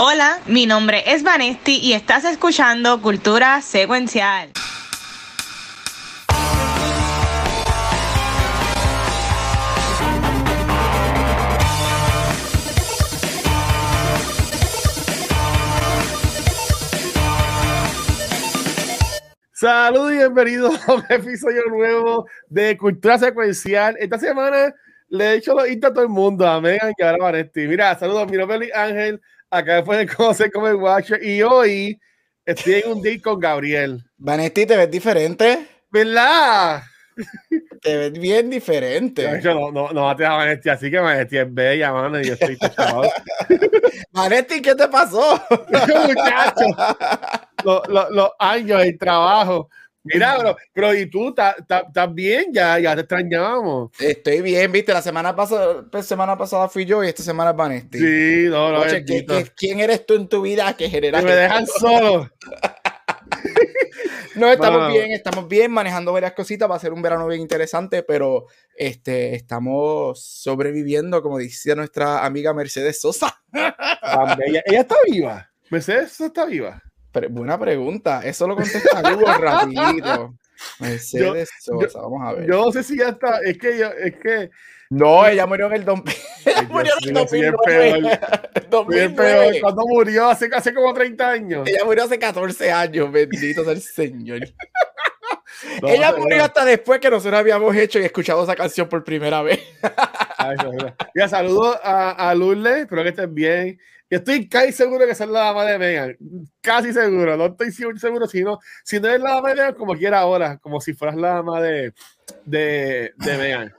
Hola, mi nombre es Vanesti y estás escuchando Cultura Secuencial. Saludos y bienvenidos a un episodio nuevo de Cultura Secuencial. Esta semana le he hecho los intros a todo el mundo, a Megan y a Vanetti. Mira, saludos, mi nombre es Ángel, acá después de conocer como el Watcher, y hoy estoy en un date con Gabriel. Vanetti, ¿te ves diferente? ¿Verdad? Te ves bien diferente. No, no, no mates a Vanetti, así que Vanetti es bella, mano, y yo estoy chaval. Vanetti, ¿qué te pasó? Muchacho, los, los, los años, el trabajo. Mira, bro, pero ¿y tú? ¿Estás bien? Ya, ya te extrañábamos. Estoy bien, viste, la semana pasada, pues, semana pasada fui yo y esta semana es Vanesti. Sí, no, no. Oye, ¿qué, qué, quién eres tú en tu vida que genera? Que me dejan solo. no, estamos bueno. bien, estamos bien, manejando varias cositas. Va a ser un verano bien interesante, pero este, estamos sobreviviendo, como decía nuestra amiga Mercedes Sosa. ella, ella está viva. Mercedes Sosa está viva. Buena pregunta. Eso lo contesta Google rapidito. Mercedes yo, Sosa, vamos a ver. Yo no sé si ya está. Es que yo, es que. No, ella murió en el 2000. murió en el 2009. 2009. Cuando murió, hace, hace como 30 años. Ella murió hace 14 años, bendito sea el Señor. No, ella no, murió no. hasta después que nosotros habíamos hecho y escuchado esa canción por primera vez. Ay, Mira, saludos a, a Lourdes, espero que estén bien. Yo estoy casi seguro que esa es la dama de Megan. Casi seguro. No estoy seguro si no, si no es la dama de Megan, como quiera ahora, como si fueras la dama de, de, de Megan.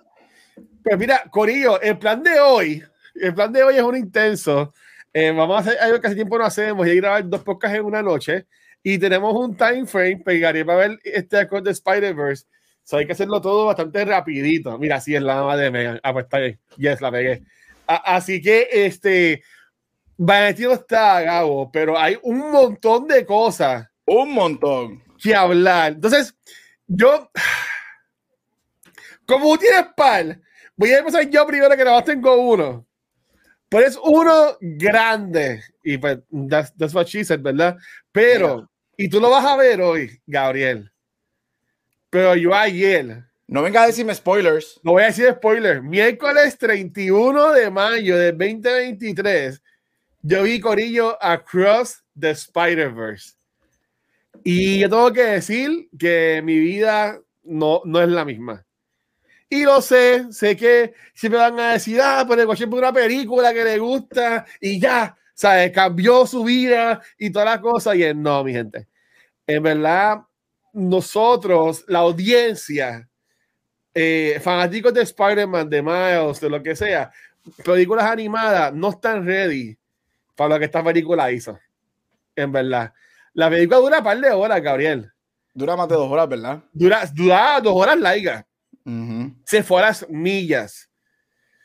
Pues mira, Corillo, el plan de hoy, el plan de hoy es un intenso. Eh, vamos a hacer algo que hace tiempo no hacemos y a grabar dos podcasts en una noche. Y tenemos un time frame, pegaré para ver este accord de Spider-Verse. So hay que hacerlo todo bastante rapidito. Mira, sí es la dama de Megan. Ah, pues está bien. Yes, la pegué. A así que, este, Vanetti no está, Gabo, pero hay un montón de cosas. Un montón. Que hablar. Entonces, yo, como tienes par, voy a empezar yo primero que nada más tengo uno. Pero es uno grande. Y pues, that's, that's what she said, ¿verdad? Pero, yeah. y tú lo vas a ver hoy, Gabriel. Pero yo ayer. No venga a decirme spoilers. No voy a decir spoilers. Miércoles 31 de mayo de 2023 yo vi Corillo Across the Spider-Verse. Y yo tengo que decir que mi vida no, no es la misma. Y lo sé, sé que siempre van a decir, ah, pero el por una película que le gusta y ya, ¿sabes? Cambió su vida y todas las cosas. Y no, mi gente. En verdad, nosotros, la audiencia, eh, fanáticos de Spider-Man, de Miles, de lo que sea, películas animadas, no están ready para lo que esta película hizo. En verdad. La película dura un par de horas, Gabriel. Dura más de dos horas, ¿verdad? Dura, dura dos horas largas. Uh -huh. Se fue a las millas.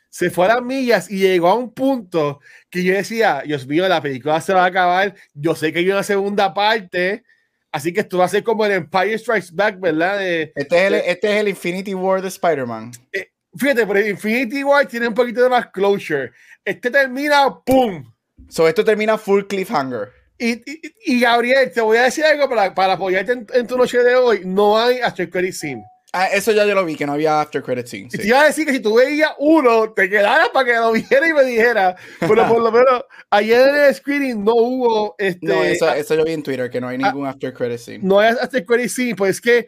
Se fue a las millas y llegó a un punto que yo decía, Dios mío, la película se va a acabar. Yo sé que hay una segunda parte. Así que esto va a ser como el Empire Strikes Back, ¿verdad? De, este, es el, este es el Infinity War de Spider-Man. Eh, fíjate, pero Infinity War tiene un poquito de más closure. Este termina, ¡pum! So, esto termina full cliffhanger. Y, y, y, Gabriel, te voy a decir algo para, para apoyarte en, en, tu noche de hoy. No hay after credit scene. Ah, eso ya yo lo vi, que no había after credit scene. Sí. Te iba a decir que si tú veías uno, te quedaras para que lo viera y me dijera. Pero por lo menos ayer en el screening no hubo. Este, no, eso, eso yo vi en Twitter, que no hay ningún after credit scene. No hay after credit scene, pues es que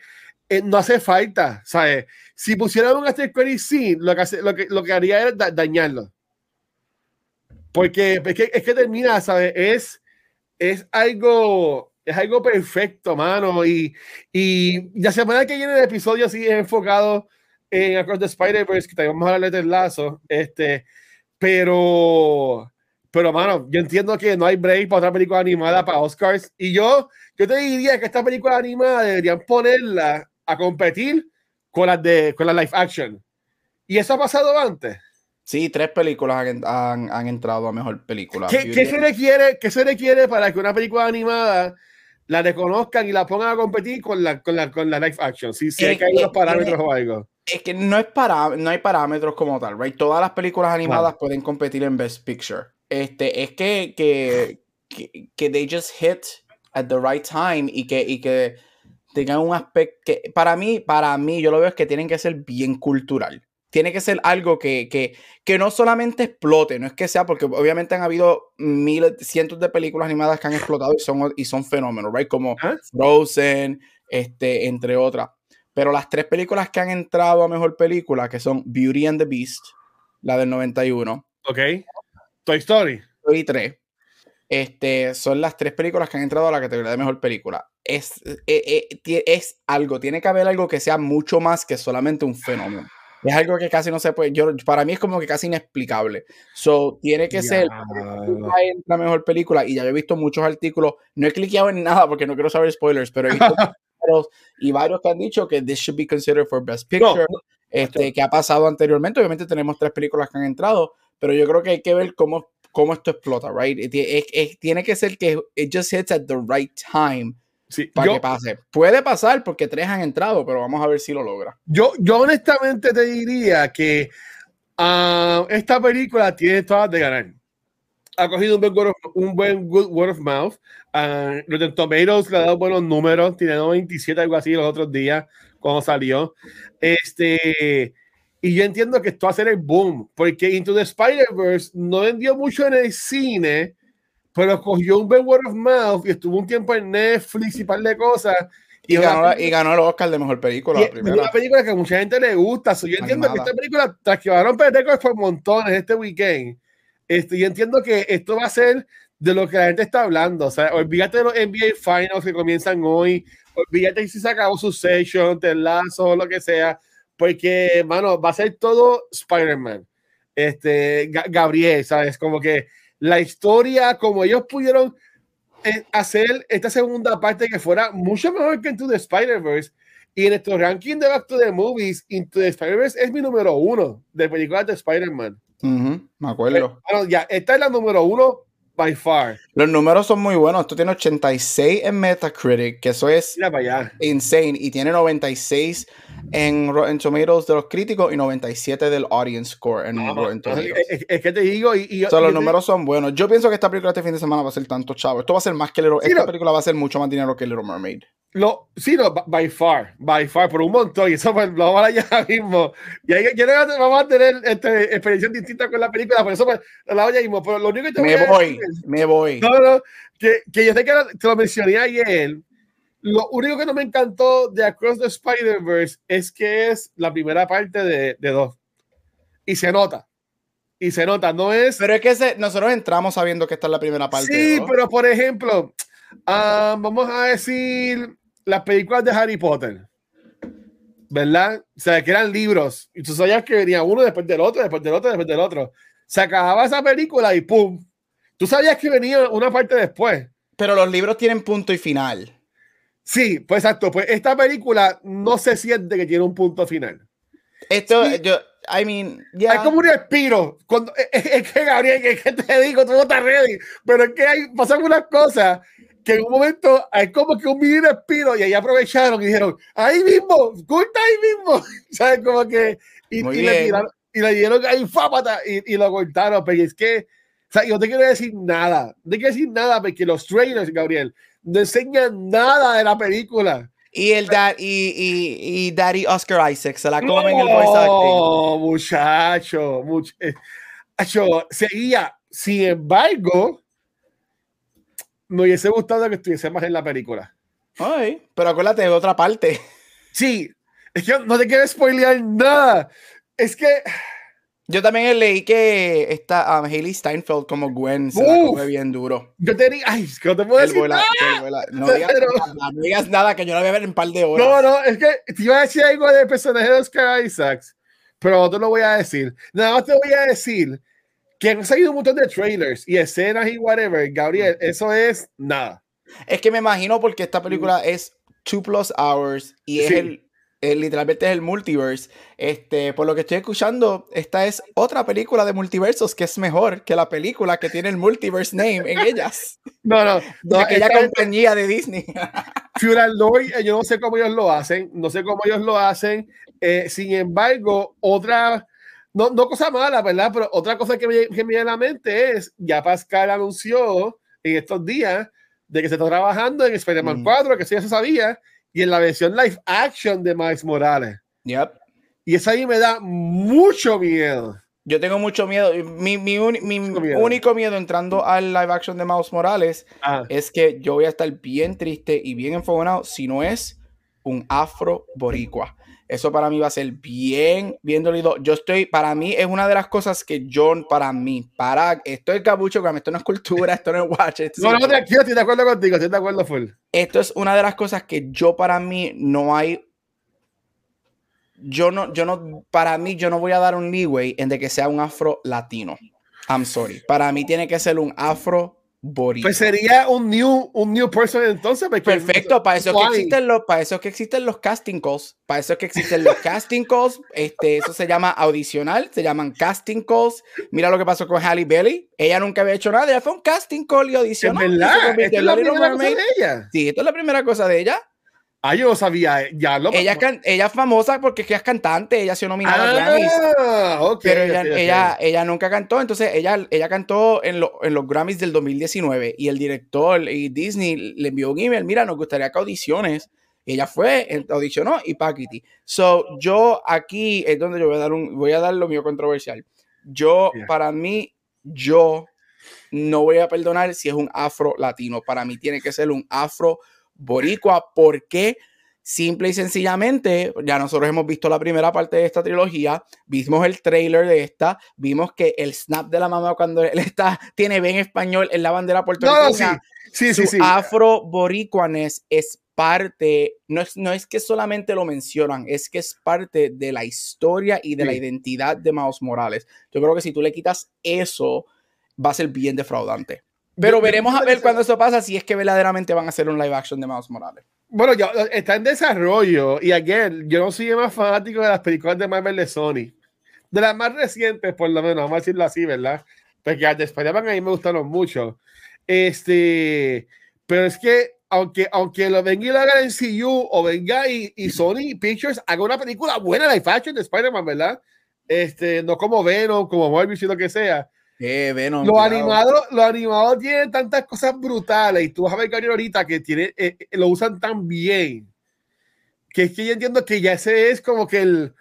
eh, no hace falta, ¿sabes? Si pusieran un after credit scene, lo que, hace, lo que, lo que haría era da, dañarlo. Porque es que, es que termina, ¿sabes? Es, es algo es algo perfecto, mano. Y, y la semana que viene el episodio sí es enfocado en Across the Spider-Verse, que también vamos a hablar del lazo. Este, pero, pero, mano, yo entiendo que no hay break para otra película animada para Oscars. Y yo, yo te diría que esta película animada deberían ponerla a competir con las de con la live action. ¿Y eso ha pasado antes? Sí, tres películas han, han, han entrado a mejor película. ¿Qué, ¿qué, se requiere, ¿Qué se requiere para que una película animada la reconozcan y la pongan a competir con la, con la, con la live action? Si, si es, que hay unos parámetros es, o algo. Es que no, es para, no hay parámetros como tal, right? Todas las películas animadas wow. pueden competir en Best Picture. Este, es que, que que, que they just hit at the right time y que, y que tengan un aspecto que para mí, para mí, yo lo veo es que tienen que ser bien cultural. Tiene que ser algo que, que, que no solamente explote, no es que sea, porque obviamente han habido miles, cientos de películas animadas que han explotado y son, y son fenómenos, right? Como ¿Ah? Frozen, este, entre otras. Pero las tres películas que han entrado a mejor película, que son Beauty and the Beast, la del 91, Ok. Toy Story. y 3, este, son las tres películas que han entrado a la categoría de mejor película. Es, eh, eh, es algo, tiene que haber algo que sea mucho más que solamente un fenómeno. Es algo que casi no se puede, yo, para mí es como que casi inexplicable. So, tiene que ser Diablo. la mejor película y ya yo he visto muchos artículos, no he cliqueado en nada porque no quiero saber spoilers, pero he visto y varios que han dicho que this should be considered for best picture, No, este, que ha pasado anteriormente, obviamente tenemos tres películas que han entrado, pero yo creo que hay que ver cómo, cómo esto explota, right? Tie- es- es- tiene que ser que it just hits at the right time Sí, para yo, que pase. Puede pasar porque tres han entrado, pero vamos a ver si lo logra. yo, yo honestamente te diría que ah, esta película tiene todas de ganar. Ha cogido un buen word of, un buen good word of mouth. Uh, Rotten Tomatoes le ha dado buenos números. Tiene 97, algo así, los otros días cuando salió. Este, y yo entiendo que esto va a ser el boom, porque Into the Spider-Verse no vendió mucho en el cine, pero cogió un buen word of mouth y estuvo un tiempo en Netflix y par de cosas. Y es una ganó, y ganó el Oscar de mejor película, y la es primera. una película que a mucha gente le gusta. So, yo entiendo Animada. que esta película, tras que va a récords por montones este weekend, este, yo entiendo que esto va a ser de lo que la gente está hablando. O sea, olvídate de los NBA Finals que comienzan hoy, olvídate si se acabó su session, te lazo, lo que sea, porque, mano, va a ser todo Spider-Man. Este, Ga- Gabriel, ¿sabes? Como que la historia, como ellos pudieron eh, hacer esta segunda parte que fuera mucho mejor que Into the Spider-Verse. Y en nuestro ranking de Back to the Movies, Into the Spider-Verse es mi número uno de películas de Spider-Man. Me acuerdo. Bueno, ya, esta es la número uno by far. Los números son muy buenos. Esto tiene 86 en Metacritic, que eso es Mira para allá. insane. Y tiene 96 en Rotten Tomatoes de los críticos y 97 del audience score en Vamos, Rotten Tomatoes. es, es- que te digo, y, y- O sea, y los te- números son buenos. Yo pienso que esta película este fin de semana va a ser tanto chavo. Esto va a ser más que Little, Sí, Esta no. película va a ser mucho más dinero que Little Mermaid. Lo, sí, no, by far, by far, por un montón, y eso pues, lo vamos a ya mismo. Y ahí yo que vamos a tener este, experiencias distintas con la película, por eso pues, lo hablamos ya mismo. Pero lo único que te voy a voy, me voy. No, no, que, que yo sé que lo- te lo mencioné ayer. Lo único que no me encantó de Across the Spider-Verse es que es la primera parte de, de dos. Y se nota. Y se nota, no es. Pero es que ese- nosotros entramos sabiendo que esta es la primera parte. sí, ¿no? pero por ejemplo, ah, vamos a decir las películas de Harry Potter. ¿Verdad? O sea, que eran libros. Y tú sabías que venía uno después del otro, después del otro, después del otro. Se acababa esa película y ¡pum! Tú sabías que venía una parte después. Pero los libros tienen punto y final. Sí, pues exacto. Pues esta película no se siente que tiene un punto final. Esto, Sí. yo, I mean, ya. Hay como un respiro. Cuando, es, es que, Gabriel, es que te digo, tú no estás ready. Pero es que hay, pasan unas cosas que en un momento hay como que un mini respiro y ahí aprovecharon y dijeron, ahí mismo, corta ahí mismo. ¿Sabes? Como que. Y, y le, tiraron, y le dieron ahí fápata y, y lo cortaron. Pero es que. O sea, yo no te quiero decir nada. No te quiero decir nada porque los trailers, Gabriel, no enseñan nada de la película. Y el dad, y, y, y Daddy Oscar Isaac se la comen el voice acting. No, muchacho, much- eh, muchacho, seguía. Sin embargo, me hubiese gustado que estuviese más en la película. Ay, pero acuérdate de otra parte. Sí, es que no te quiero spoilear nada. Es que, Yo también leí que esta um, Hailey Steinfeld como Gwen se la Uf. come bien duro. yo te digo, ay, es no te puedo El decir vuela- nada. vuela- no, digas Pero- nada, no digas nada, que yo la voy a ver en un par de horas. No, no, es que te iba a decir algo del personaje de Oscar Isaacs, pero no te lo voy a decir. Nada más te voy a decir que han salido un montón de trailers y escenas y whatever. Gabriel, eso es nada. Es que me imagino porque esta película es two plus hours y es Sí. el, el- literalmente es el multiverse. Este, por lo que estoy escuchando, esta es otra película de multiversos que es mejor que la película que tiene el multiverse name en ellas. No, no, De no. aquella compañía de Disney. Fury and Lord, eh, yo no sé cómo ellos lo hacen, no sé cómo ellos lo hacen. eh, sin embargo, otra, no, no cosa mala, ¿verdad? Pero otra cosa que me, que me viene a la mente es, ya Pascal anunció en estos días de que se está trabajando en Spider-Man Mm. 4, que eso ya se sabía, y en la versión live action de Miles Morales. Yep. Y eso ahí me da mucho miedo. Yo tengo mucho miedo. Mi, mi uni- mi miedo. único miedo entrando al live action de Miles Morales Ah, es que yo voy a estar bien triste y bien enfogonado si no es un afro boricua. Eso para mí va a ser bien, bien dolido. Yo estoy, para mí es una de las cosas que yo, para mí, para, esto es cabucho, esto no es cultura, esto no es watch. esto es no, no, tranquilo, estoy de acuerdo contigo, estoy de acuerdo full. esto es una de las cosas que yo para mí no hay. Yo no, yo no, para mí, yo no voy a dar un leeway en de que sea un afro latino. I'm sorry. Para mí tiene que ser un afro boricua. Pues sería un new, un new person entonces. Perfecto, para eso, es que existen los, para eso es que existen los casting calls. Para eso es que existen los casting calls. Este, eso se llama audicional, se llaman casting calls. Mira lo que pasó con Halle Bailey. Ella nunca había hecho nada, ella fue un casting call y Es audicionó. se verdad, en es la primera cosa de ella. Sí, esto es la primera cosa de ella. Ah, yo sabía, ya lo Ella, can- ella es famosa porque es que es cantante, ella ha sido nominada a Grammys. Ah, ok. Pero ella, ok, ok. ella, ella nunca cantó, entonces ella, ella cantó en, lo- en los Grammys del 2019 y el director y Disney le envió un email, mira, nos gustaría que audiciones. Y ella fue, audicionó y paquiti. So, yo aquí es donde yo voy a dar un, voy a dar lo mío controversial. Yo, Yeah. para mí, yo no voy a perdonar si es un afro latino. Para mí tiene que ser un afro boricua porque simple y sencillamente, ya nosotros hemos visto la primera parte de esta trilogía, vimos el trailer de esta, vimos que el snap de la mamá cuando él está, tiene bien español en la bandera puertorriqueña, no, sí. Sí, sí, su sí. afro boricuanes es parte, no es, no es que solamente lo mencionan, es que es parte de la historia y de la identidad de Miles Morales. Yo creo que si tú le quitas eso, va a ser bien defraudante. Pero Yo- yo veremos a ver cuando eso pasa, si es que verdaderamente van a hacer un live action de Miles Morales. Bueno, ya está en desarrollo. Y again, yo no soy el más fanático de las películas de Marvel de Sony. De las más recientes, por lo menos, vamos a decirlo así, ¿verdad? Porque las de Spider-Man a mí me gustaron mucho. Este, pero es que, aunque, aunque lo venga y lo haga en CU o venga y, y Sony Pictures haga una película buena live action de Spider-Man, ¿verdad? Este, no como Venom, como Morbius y lo que sea. Eh, Venom, Los animados, los animados tienen tantas cosas brutales y tú vas a ver Gabriel ahorita que tiene, eh, eh, lo usan tan bien que es que yo entiendo que ya ese es como que el,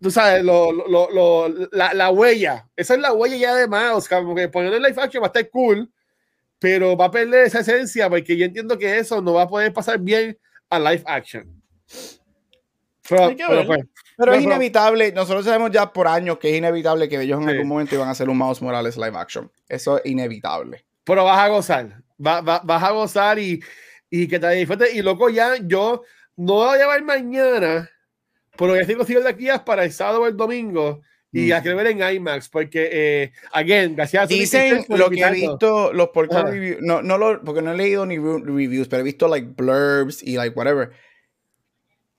tú sabes, lo, lo- lo- la, la huella. Esa es la huella ya de Mouse, como que ponerlo en live action va a estar cool, pero va a perder esa esencia porque yo entiendo que eso no va a poder pasar bien a live action. Pero, pero pues, Pero es No, pero- inevitable, nosotros sabemos ya por años que es inevitable que ellos en Sí. algún momento iban a hacer un Miles Morales live action. Eso es inevitable. pero vas a gozar, va- va- vas a gozar y, y que te disfrutes. Y loco, ya yo no voy a llevar mañana, pero ya tengo de aquí para el sábado o el domingo y Mm. a que ver en IMAX, porque, eh, again, gracias a Dicen lo que he visto, los Ajá. reviews, no, no lo, porque no he leído ni re- reviews, pero he visto like blurbs y like whatever,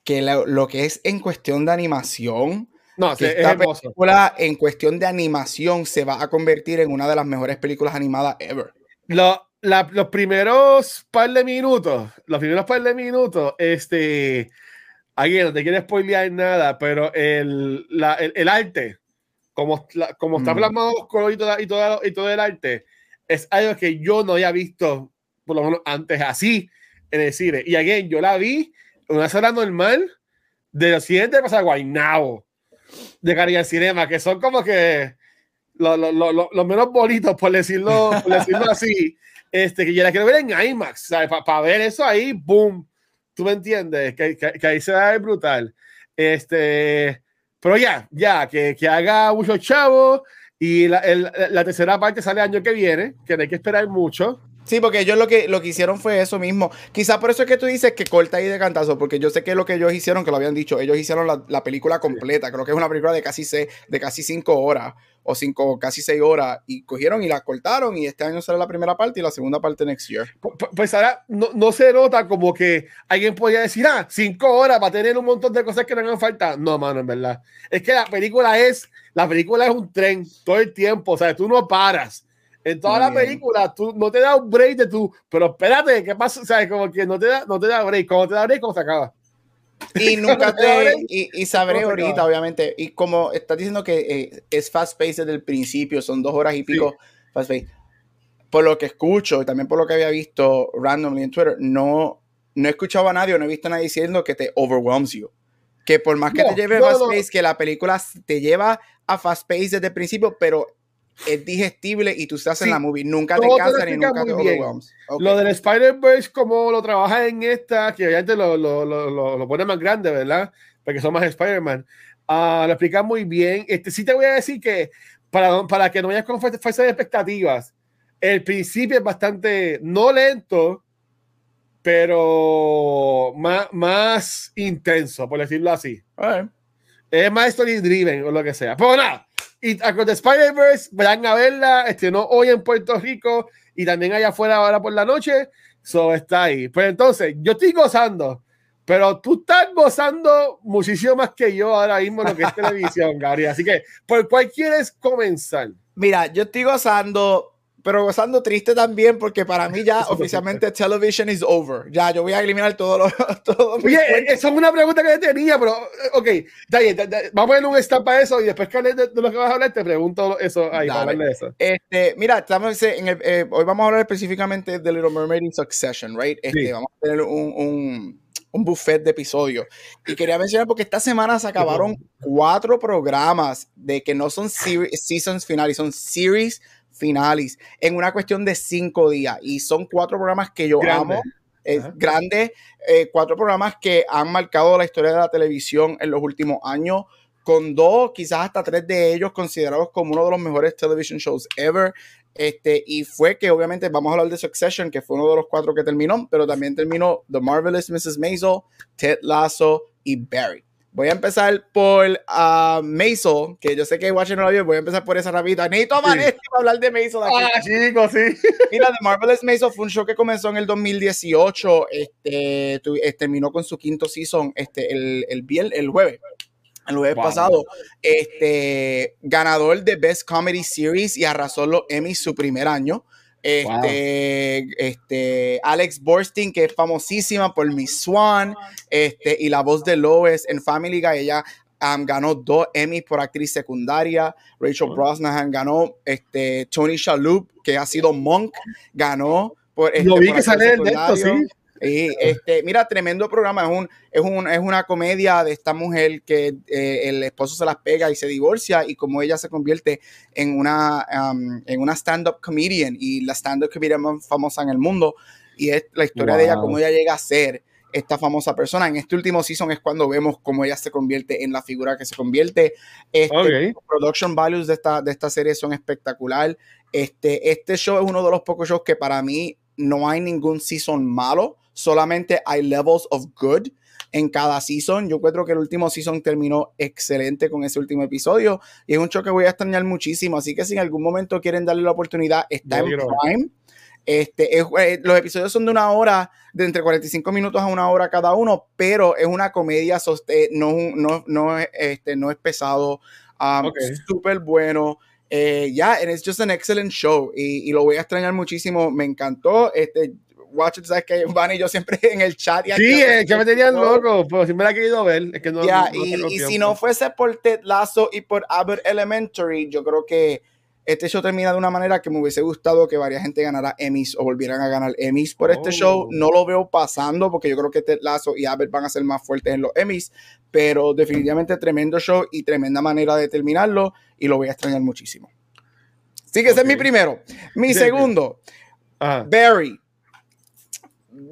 que lo, lo que es en cuestión de animación, No, que es esta hermoso. película en cuestión de animación se va a convertir en una de las mejores películas animadas ever. Lo- la- los primeros par de minutos, los primeros par de minutos, este, again, no te quiero spoilear nada, pero el, la- el, el arte, como, la- como está Mm. plasmado los colores y, toda- y, todo, y todo el arte, es algo que yo no había visto, por lo menos antes así, en el cine. Y again, yo la vi una sala normal de los siguientes de pasar Guaynabo, de Caribe Cinema, que son como que lo- lo- lo- lo- los menos bonitos, por decirlo, por decirlo así, este, que yo la quiero ver en IMAX, Para ver eso ahí, boom, tú me entiendes, que, que, que ahí se va a ver brutal. Este, pero ya, ya, que, que haga mucho chavo y la, el- la tercera parte sale el año que viene, que no hay que esperar mucho. Sí, porque ellos lo que, lo que hicieron fue eso mismo. Quizás por eso es que tú dices que corta ahí de cantazo, porque yo sé que lo que ellos hicieron, que lo habían dicho, ellos hicieron la, la película completa, creo que es una película de casi, se, de casi cinco horas, o cinco, casi seis horas, y cogieron y la cortaron, y este año será la primera parte y la segunda parte next year. Pu- pu- Pues ahora no, no se nota como que alguien podría decir, ah, cinco horas para tener un montón de cosas que no hagan falta. No, mano, en verdad. Es que la película es, la película es un tren todo el tiempo, o sea, tú no paras. En toda Muy la bien. película, tú no te da un break de tú, pero espérate, ¿qué pasa? O sea, como que no te da, no te da break. Cuando te da break, ¿cómo se acaba? Y nunca te, y, y sabré ¿Cómo se ahorita, obviamente, y como estás diciendo que eh, es fast paced desde el principio, son dos horas y pico fast paced. por lo que escucho y también por lo que había visto randomly en Twitter, no, no he escuchado a nadie o no he visto a nadie diciendo que te overwhelms you. Que por más que No, te lleve fast pace, que la película te lleva a fast pace desde el principio, pero es digestible y tú estás en Sí, la movie. Nunca te todo te lo cansa ni nunca te overwhelms. Ok. Lo del Spider-Verse, como lo trabaja en esta, que obviamente lo, lo, lo, lo, lo pone más grande, ¿verdad? Porque son más Spider-Man. Ah, lo explica muy bien. Este, sí te voy a decir que para, para que no vayas con fa- falsas expectativas, el principio es bastante, no lento, pero más, más intenso, por decirlo así. Alright. Es más story driven o lo que sea. Pero nada, y Across the Spider-Verse, vayan a verla, estrenó hoy en Puerto Rico y también allá afuera ahora por la noche. So está ahí. Pues entonces, yo estoy gozando, pero tú estás gozando muchísimo más que yo ahora mismo lo que es televisión, Gabriel. Así que, ¿por cuál quieres comenzar? Mira, yo estoy gozando, pero gozando triste también, porque para mí ya oficialmente television is over. Ya, yo voy a eliminar todo lo. Todo Oye, eh, eso es una pregunta que yo tenía, pero, eh, ok, está bien, da- da- vamos a poner un stop para eso y después que de, de lo que vas a hablar, te pregunto eso ahí, para Dale. hablar de eso. Este, mira, estamos en el, eh, hoy vamos a hablar específicamente de Little Mermaid in Succession, right? Este, Sí. Vamos a tener un, un, un buffet de episodios. Y quería mencionar porque esta semana se acabaron cuatro programas de que no son seri- seasons finales, son series finales en una cuestión de cinco días. Y son cuatro programas que yo Grande. amo. Es Ajá. grandes, eh, cuatro programas que han marcado la historia de la televisión en los últimos años, con dos, quizás hasta tres de ellos considerados como uno de los mejores television shows ever. Este, y fue que obviamente vamos a hablar de Succession, que fue uno de los cuatro que terminó, pero también terminó The Marvelous Mrs. Maisel, Ted Lasso y Barry. Voy a empezar por Maisel, que yo sé que Watcher no la vio, voy a empezar por esa rapidita. Necesito a Sí. Para hablar de Maisel aquí. Ah, chicos, sí. Mira, The Marvelous Maisel fue un show que comenzó en el 2018, este, tu- eh, terminó con su quinto season este, el, el, vier- el jueves, el jueves Wow. pasado, este, ganador de Best Comedy Series y arrasó los Emmys su primer año. Este, este, Alex Borstein, que es famosísima por Miss Swan, este, y la voz de Lois en Family Guy, ella um, ganó dos Emmys por actriz secundaria. Rachel Oh. Brosnahan ganó, este, Tony Shalhoub, que ha sido Monk, ganó por este, Lo vi por que sale esto, sí. Y este, mira, tremendo programa. Es, un, es, un, es una comedia de esta mujer que eh, el esposo se las pega y se divorcia y como ella se convierte en una, um, en una stand-up comedian y la stand-up comedian más famosa en el mundo. Y es la historia de ella, cómo ella llega a ser esta famosa persona. En este último season es cuando vemos cómo ella se convierte en la figura que se convierte. Este, los production values de esta, de esta serie son espectacular. Este, este show es uno de los pocos shows que para mí no hay ningún season malo, solamente hay levels of good en cada season. Yo encuentro que el último season terminó excelente con ese último episodio y es un show que voy a extrañar muchísimo. Así que si en algún momento quieren darle la oportunidad, está Yo en quiero. Prime. Este, es- eh, los episodios son de una hora, de entre 45 minutos a una hora cada uno, pero es una comedia, soste- no, es no, no, es- este, no es pesado, um, súper bueno. Eh, ya, and it's just an excellent show y, y lo voy a extrañar muchísimo. Me encantó. Este, Watch It, sabes que Van y yo siempre en el chat. y Sí, que me tenían loco, pero si me la he querido ver. Es que no, Ya, no- no y, y si no fuese por Ted Lasso y por Abbott Elementary, yo creo que este show termina de una manera que me hubiese gustado que varias gente ganara Emmys o volvieran a ganar Emmys por este Oh. show. No lo veo pasando porque yo creo que Ted Lasso y Abbott van a ser más fuertes en los Emmys, pero definitivamente tremendo show y tremenda manera de terminarlo y lo voy a extrañar muchísimo. Así que ese es mi primero. Mi segundo, Ajá. Barry.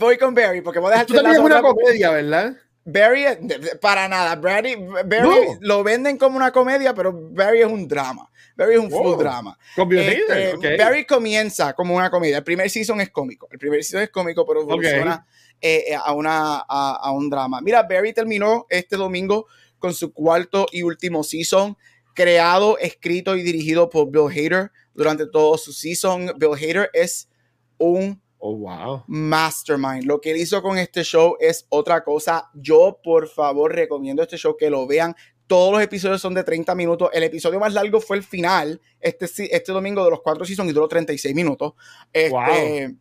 Voy con Barry porque voy a dejar Tú también es una comedia, ¿verdad? Barry, es- para nada. Barry, Barry No. lo venden como una comedia, pero Barry es un drama. Barry es un full drama. Este, Hader, ok. Barry comienza como una comedia. El primer season es cómico. El primer season es cómico, pero evoluciona eh, eh, a, una, a, a un drama. Mira, Barry terminó este domingo con su cuarto y último season, creado, escrito y dirigido por Bill Hader durante todo su season. Bill Hader es un Oh, wow. mastermind. Lo que él hizo con este show es otra cosa. Yo, por favor, recomiendo este show que lo vean. Todos los episodios son de 30 minutos. El episodio más largo fue el final, este, este domingo de los cuatro seasons y duró 36 minutos. Este,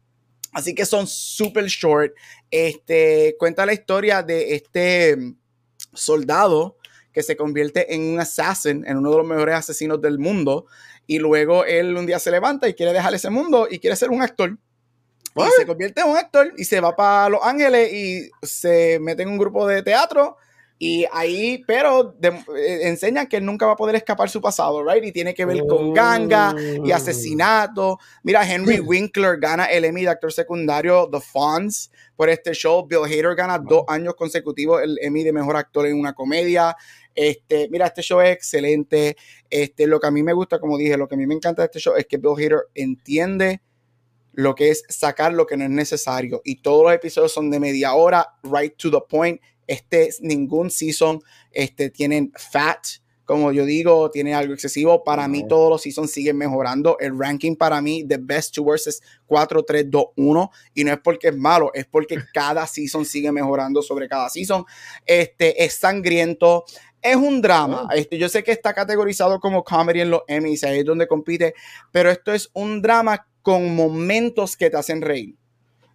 Así que son super short. Este, cuenta la historia de este soldado que se convierte en un assassin, en uno de los mejores asesinos del mundo. y luego él un día se levanta y quiere dejar ese mundo y quiere ser un actor. Y se convierte en un actor y se va para Los Ángeles y se mete en un grupo de teatro y ahí, pero eh, enseñan que él nunca va a poder escapar su pasado, ¿right? Y tiene que ver con ganga y oh. asesinato. Mira, Henry Winkler gana el Emmy de actor secundario The Fonz por este show. Bill Hader gana dos años consecutivos el Emmy de mejor actor en una comedia. Este, mira, este show es excelente. Este, lo que a mí me gusta, como dije, lo que a mí me encanta de este show es que Bill Hader entiende lo que es sacar lo que no es necesario. Y todos los episodios son de media hora, right to the point este, ningún season este, tienen fat, como yo digo, tiene algo excesivo. Para mí, todos los seasons siguen mejorando. El ranking para mí, the best to worst es 4, 3, 2, 1. Y no es porque es malo, es porque cada season sigue mejorando sobre cada season. Este, es sangriento. Es un drama. Ah. Este, yo sé que está categorizado como comedy en los Emmys, ahí es donde compite, pero esto es un drama con momentos que te hacen reír.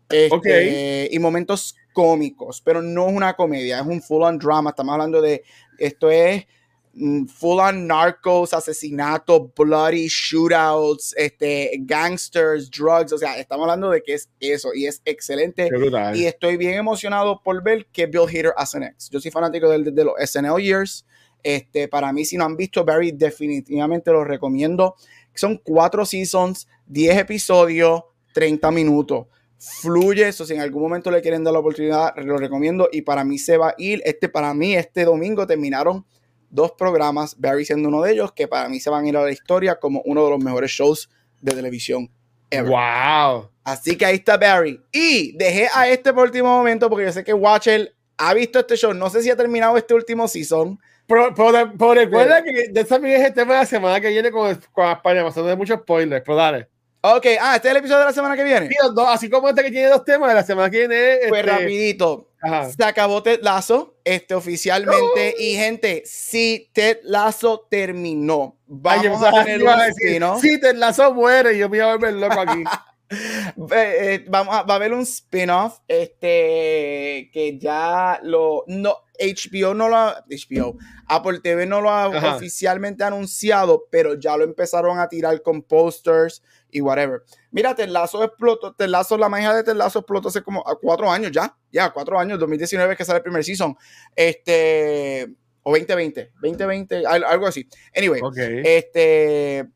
Este, y momentos cómicos, pero no es una comedia, es un full on drama. Estamos hablando de esto es mm, full on narcos, asesinatos, bloody shootouts, este, gangsters, drugs. O sea, estamos hablando de que es eso y es excelente. Y estoy bien emocionado por ver que Bill Hader hace next. Yo soy fanático de, de, los SNL Years. Este, para mí, si no han visto Barry, definitivamente lo recomiendo. Son cuatro seasons, 10 episodios, 30 minutos fluye, eso si en algún momento le quieren dar la oportunidad, lo recomiendo y para mí se va a ir, este para mí este domingo terminaron dos programas, Barry siendo uno de ellos, que para mí se van a ir a la historia como uno de los mejores shows de televisión ever. Wow. Así que ahí está Barry. Y dejé a este por último momento porque yo sé que Watcher ha visto este show, no sé si ha terminado este último season. Pero, recuerda que ya también es el tema de la semana que viene con, con España, pasando de muchos spoilers, pero dale. Ok, ah, este es el episodio de la semana que viene. así como este que tiene dos temas, de la semana que viene. Pues este... rapidito. Se acabó Ted Lazo, este, oficialmente. Y gente, si Ted Lazo terminó, vamos a tener un ¿no? Si Ted Lazo muere, yo me voy a volver loco aquí. Eh, vamos a, va a haber un spin-off este que ya lo no HBO no lo ha, HBO Apple TV no lo ha oficialmente anunciado pero ya lo empezaron a tirar con posters y whatever. Mira, Telazo explotó, Telazo, la magia de Telazo explotó hace como a cuatro años ya, ya, cuatro años, 2019 que sale el primer season, este, o 2020, 2020, algo así. Anyway, este,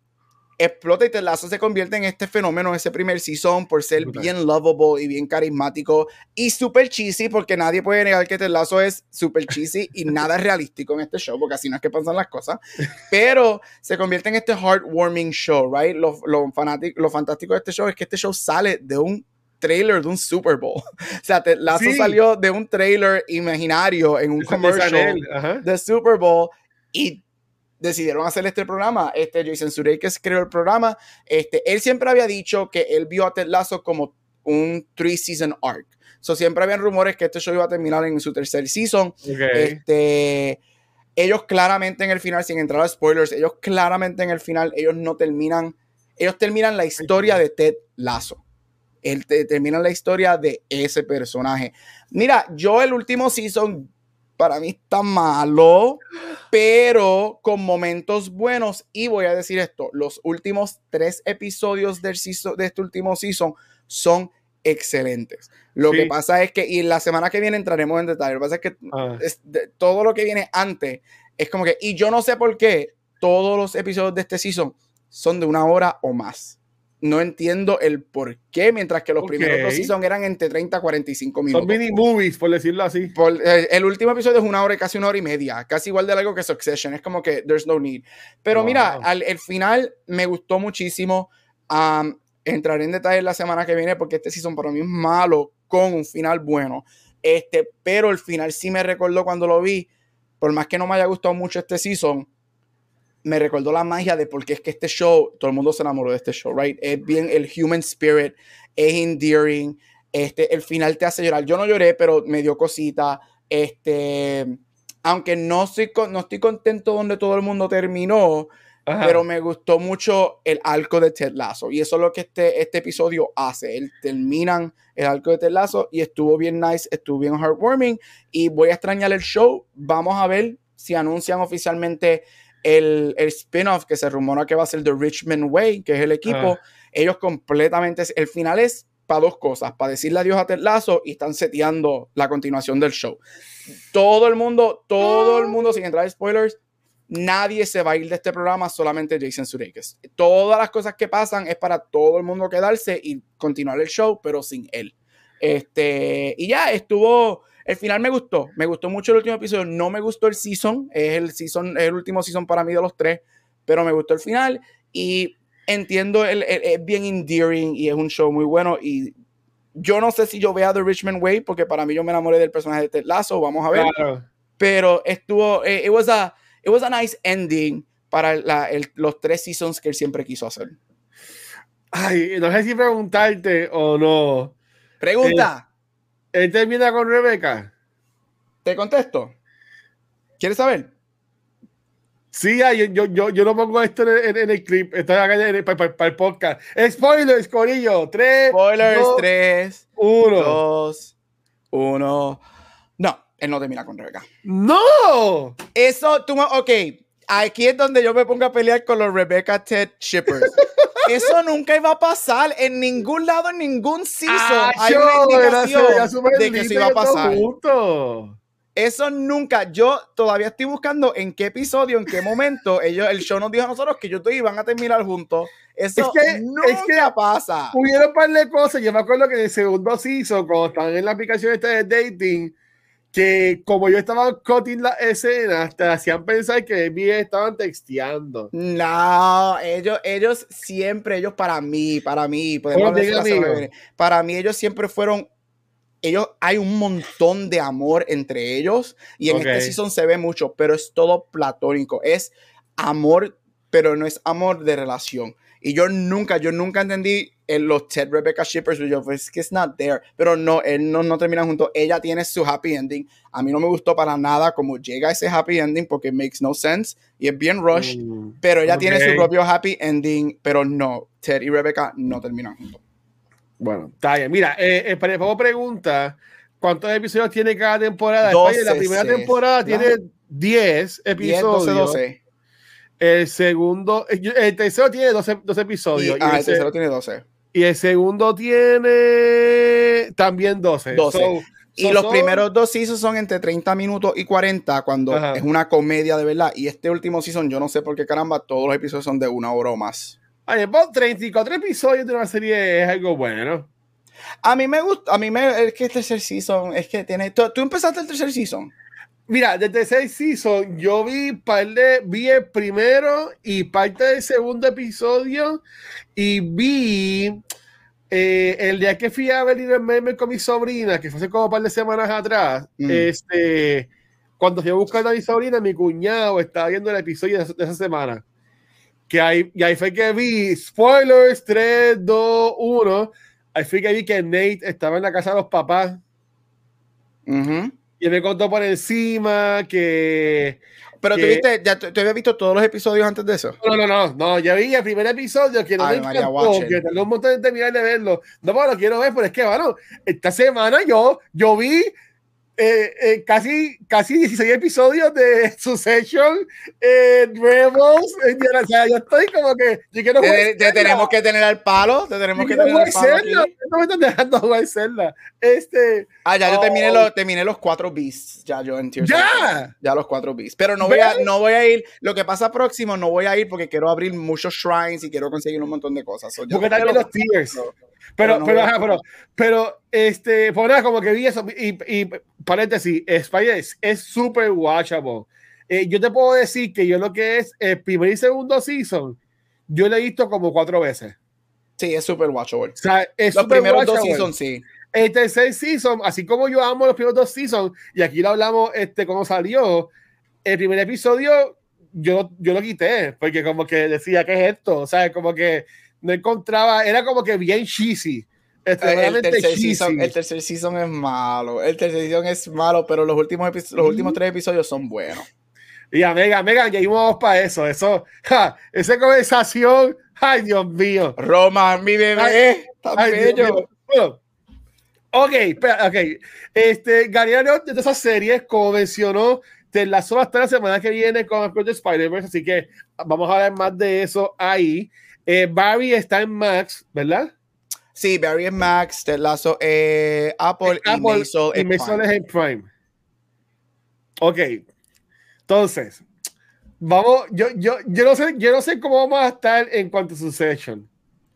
explota y Ted se convierte en este fenómeno en ese primer season por ser bien lovable y bien carismático y súper cheesy porque nadie puede negar que Ted es súper cheesy y nada realístico en este show porque así no es que pasan las cosas. Pero se convierte en este heartwarming show right lo, lo, lo fantástico de este show es que este show sale de un trailer de un Super Bowl. O sea, Ted salió de un trailer imaginario en un comercial de Super Bowl y decidieron hacer este programa. Este Jason Sudeikis creó el programa. Este, él siempre había dicho que él vio a Ted Lasso como un three season arc. So, siempre habían rumores que este show iba a terminar en su tercer season. Este, ellos claramente en el final, sin entrar a spoilers, ellos claramente en el final, ellos no terminan, ellos terminan la historia de Ted Lasso. Él terminan la historia de ese personaje. Mira, yo el último season para mí está malo, pero con momentos buenos. Y voy a decir esto, los últimos tres episodios del de este último season son excelentes. Lo que pasa es que, y la semana que viene entraremos en detalle, lo que pasa es que ah. todo lo que viene antes es como que, y yo no sé por qué todos los episodios de este season son de una hora o más no entiendo el por qué, mientras que los primeros dos seasons eran entre 30 a 45 minutos. Son mini movies, por decirlo así. Por, eh, el último episodio es una hora y casi una hora y media, casi igual de largo que Succession. Es como que there's no need. Pero mira, al el final me gustó muchísimo. entraré en detalle la semana que viene porque este season para mí es malo con un final bueno. Este, pero el final sí me recordó cuando lo vi. Por más que no me haya gustado mucho este season, me recordó la magia de por qué es que este show, todo el mundo se enamoró de este show, right? Es bien el human spirit, es endearing, este, el final te hace llorar. Yo no lloré, pero me dio cosita, este, aunque no estoy, no estoy contento donde todo el mundo terminó, pero me gustó mucho el arco de Ted Lasso y eso es lo que este, este episodio hace. Él terminan el arco de Ted Lasso y estuvo bien nice, estuvo bien heartwarming y voy a extrañar el show. Vamos a ver si anuncian oficialmente el, el spin-off que se rumora que va a ser The Richmond Way, que es el equipo, Ah. ellos completamente, el final es para dos cosas, para decirle adiós a Ted Lasso y están seteando la continuación del show. Todo el mundo, todo el mundo, sin entrar en spoilers, nadie se va a ir de este programa, solamente Jason Sudeikis. Todas las cosas que pasan es para todo el mundo quedarse y continuar el show, pero sin él. Este, y ya estuvo, el final me gustó, me gustó mucho el último episodio, no me gustó el season, es el season, es el último season para mí de los tres, pero me gustó el final y entiendo, el, el- es bien endearing y es un show muy bueno y yo no sé si yo vea The Richmond Way porque para mí yo me enamoré del personaje de Ted Lasso, vamos a ver, Claro. pero estuvo, eh, it was a, it was a nice ending para la- el- los tres seasons que él siempre quiso hacer. Ay, no sé si preguntarte o no. Pregunta, Él termina con Rebeca. te contesto. ¿Quieres saber? Sí, yo, yo, yo, no pongo esto en, el- en el clip, esto es acá en el- para, para el podcast. Spoilers, Corillo. 3, Spoilers, dos, 3, 1. 2, 1. No, él no termina con Rebeca. ¡No! Eso, tú, ok, aquí es donde yo me pongo a pelear con los Rebecca Ted shippers. Eso nunca iba a pasar en ningún lado, en ningún season. Hay una era- se veía indicación de que se iba a pasar. Eso nunca. Yo todavía estoy buscando en qué episodio, en qué momento ellos, el show nos dijo a nosotros que ellos iban a terminar juntos. Eso Es que- nunca es que- pasa. Hubieron un par de cosas. Yo me acuerdo que en el segundo season, cuando estaban en la aplicación esta de dating, que como yo estaba cutting la escena, te hacían pensar que bien estaban texteando. No, ellos, ellos siempre, ellos para mí, para mí, podemos hablar para mí ellos siempre fueron, ellos, hay un montón de amor entre ellos y en Ok. este season se ve mucho, pero es todo platónico, es amor, pero no es amor de relación. Y yo nunca, yo nunca entendí en los Ted Rebecca shippers, yo pues que it's not there, pero no, él no, no terminan juntos, ella tiene su happy ending, a mí no me gustó para nada como llega ese happy ending porque makes no sense y es bien rush, Mm, pero ella tiene su propio happy ending, pero no, Ted y Rebecca no terminan juntos. Bueno, está bien. Mira, eh, eh, Pablo pregunta: ¿cuántos episodios tiene cada temporada? 12, España, la primera temporada tiene 10 10, episodios. 12, 12. El segundo, el tercero tiene 12, 12 Y, episodios. Y, ah, el, tercero tiene 12. Y el segundo tiene también 12. 12. So- Y so los primeros dos seasons son entre 30 minutos y 40 cuando Ajá. es una comedia de verdad. Y este último season, yo no sé por qué caramba, todos los episodios son de una hora o más. Oye, pues, 34 episodios de una serie es algo bueno. A mí me gusta, a mí me, es que el tercer season, es que tiene, tú, tú empezaste el tercer season. Mira, desde seis season yo vi par de, vi el primero y parte del segundo episodio y vi eh, el día que fui a ver el meme con mi sobrina, que fue hace como un par de semanas atrás, Mm. este, cuando fui a buscar a mi sobrina, mi cuñado estaba viendo el episodio de, esa- de esa semana. Que ahí, y ahí fue que vi, spoilers, 3, 2, 1, ahí fue que vi que Nate estaba en la casa de los papás Ujú. Y me contó por encima que Pero que- tú viste, ya tú habías visto todos los episodios antes de eso. No, no, no, no, ya vi el primer episodio que no Ay, me María, encantó, que tardé un montón de terminar de verlo. No, pero lo quiero ver, pero es que, bueno, esta semana yo, yo vi eh, eh, casi, casi 16 episodios de Succession, eh, Rebels, eh, o sea, yo estoy como que, yo quiero Te, jugar te Zelda, tenemos que tener al palo, te tenemos yo que tener al palo. Aquí. no me están dejando jugar Zelda. Este, Ah, ya yo Oh. terminé los, terminé los cuatro beasts. Ya yo en ¡Ya! Ya los cuatro beasts. Pero no voy, a, no voy a ir. Lo que pasa próximo, no voy a ir porque quiero abrir muchos shrines y quiero conseguir un montón de cosas. So, porque también los tiers. Pero Pero, no pero, ajá, pero, pero, este, por nada, como que vi eso, y, y paréntesis, Spider es súper watchable. Eh, yo te puedo decir que yo lo que es el primer y segundo season, yo lo he visto como cuatro veces. Sí, es super watchable. O sea, es Los súper primeros dos watchable. seasons, sí. El tercer season, así como yo amo los primeros dos seasons, y aquí lo hablamos este, cuando salió, el primer episodio yo, yo lo quité, porque como que decía, ¿qué es esto? O sea, como que no encontraba, era como que bien cheesy. El tercer, season, el tercer season es malo. El tercer season es malo, pero los últimos, los últimos tres episodios son buenos. Y a Mega, Mega, ya íbamos para eso. Eso, ja, esa conversación, ay, Dios mío. Roma, mi bebé, tan Ay, Dios bello. Bueno, ok, ok. Este, Gary Arnott, de esas series, como mencionó, Te la hasta la semana que viene con Across the Spider-Verse, así que vamos a hablar más de eso ahí. Eh, Barry está en Max, ¿verdad? Sí, Barry en Max, Ted Lasso eh, Apple, y Maisel en Prime. Ok, entonces, vamos, yo, yo, yo, no sé, yo no sé cómo vamos a estar en cuanto a Succession.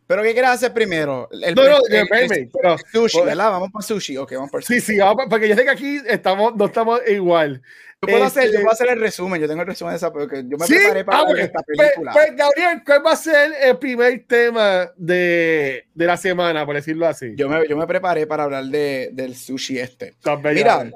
¿Pero qué quieres hacer primero? El, no, no, el, pero, sushi, ¿verdad? Vamos para sushi. Ok, vamos para sushi. Sí, sí, vamos, porque yo sé que aquí estamos, no estamos igual. Yo puedo, hacer, yo este puedo hacer el resumen, yo tengo el resumen de esa, porque yo me preparé para ah, ver esta pues, película. Pues, Gabriel, ¿cuál va a ser el primer tema de, de la semana, por decirlo así? Yo me, yo me preparé para hablar de, del sushi este. Mira,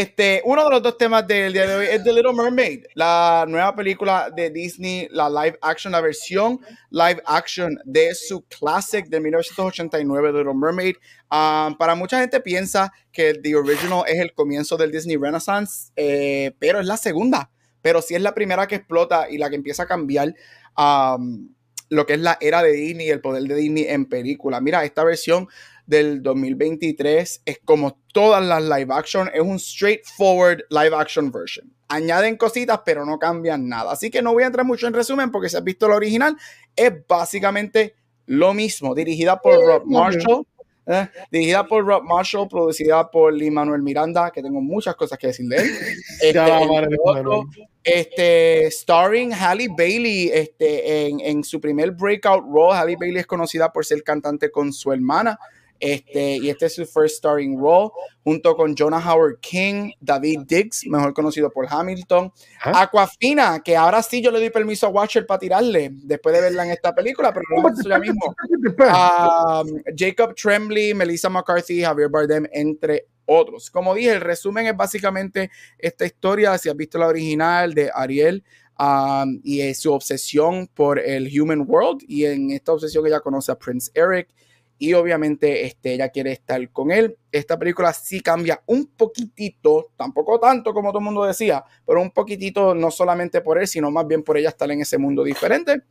este, uno de los dos temas del día de hoy es The Little Mermaid, la nueva película de Disney, la live action, la versión live action de su classic de 1989, The Little Mermaid. Um, para mucha gente piensa que The Original es el comienzo del Disney Renaissance, eh, pero es la segunda. Pero sí es la primera que explota y la que empieza a cambiar um, lo que es la era de Disney y el poder de Disney en película. Mira, esta versión del 2023 es como todas las live action, es un straightforward live action version. Añaden cositas, pero no cambian nada. Así que no voy a entrar mucho en resumen porque si has visto la original, es básicamente lo mismo. Dirigida por Rob Marshall. Eh, dirigida por Rob Marshall, producida por Lee Manuel Miranda, que tengo muchas cosas que decir de él. Este, starring Halle Bailey este, en, en, su primer breakout role. Halle Bailey es conocida por ser cantante con su hermana. Este, y este es su first starring role, junto con Jonah Howard King, David Diggs, mejor conocido por Hamilton, Aquafina, que ahora sí yo le doy permiso a Watcher para tirarle, después de verla en esta película, pero no lo ya mismo. Um, Jacob Tremblay, Melissa McCarthy, Javier Bardem, entre otros. Como dije, el resumen es básicamente esta historia, si has visto la original de Ariel, um, y su obsesión por el Human World, y en esta obsesión ella conoce a Prince Eric, y obviamente este, ella quiere estar con él. Esta película sí cambia un poquitito, tampoco tanto como todo el mundo decía, pero un poquitito no solamente por él, sino más bien por ella estar en ese mundo diferente.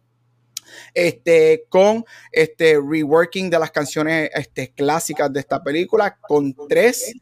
Este, con este reworking de las canciones este, clásicas de esta película, con tres,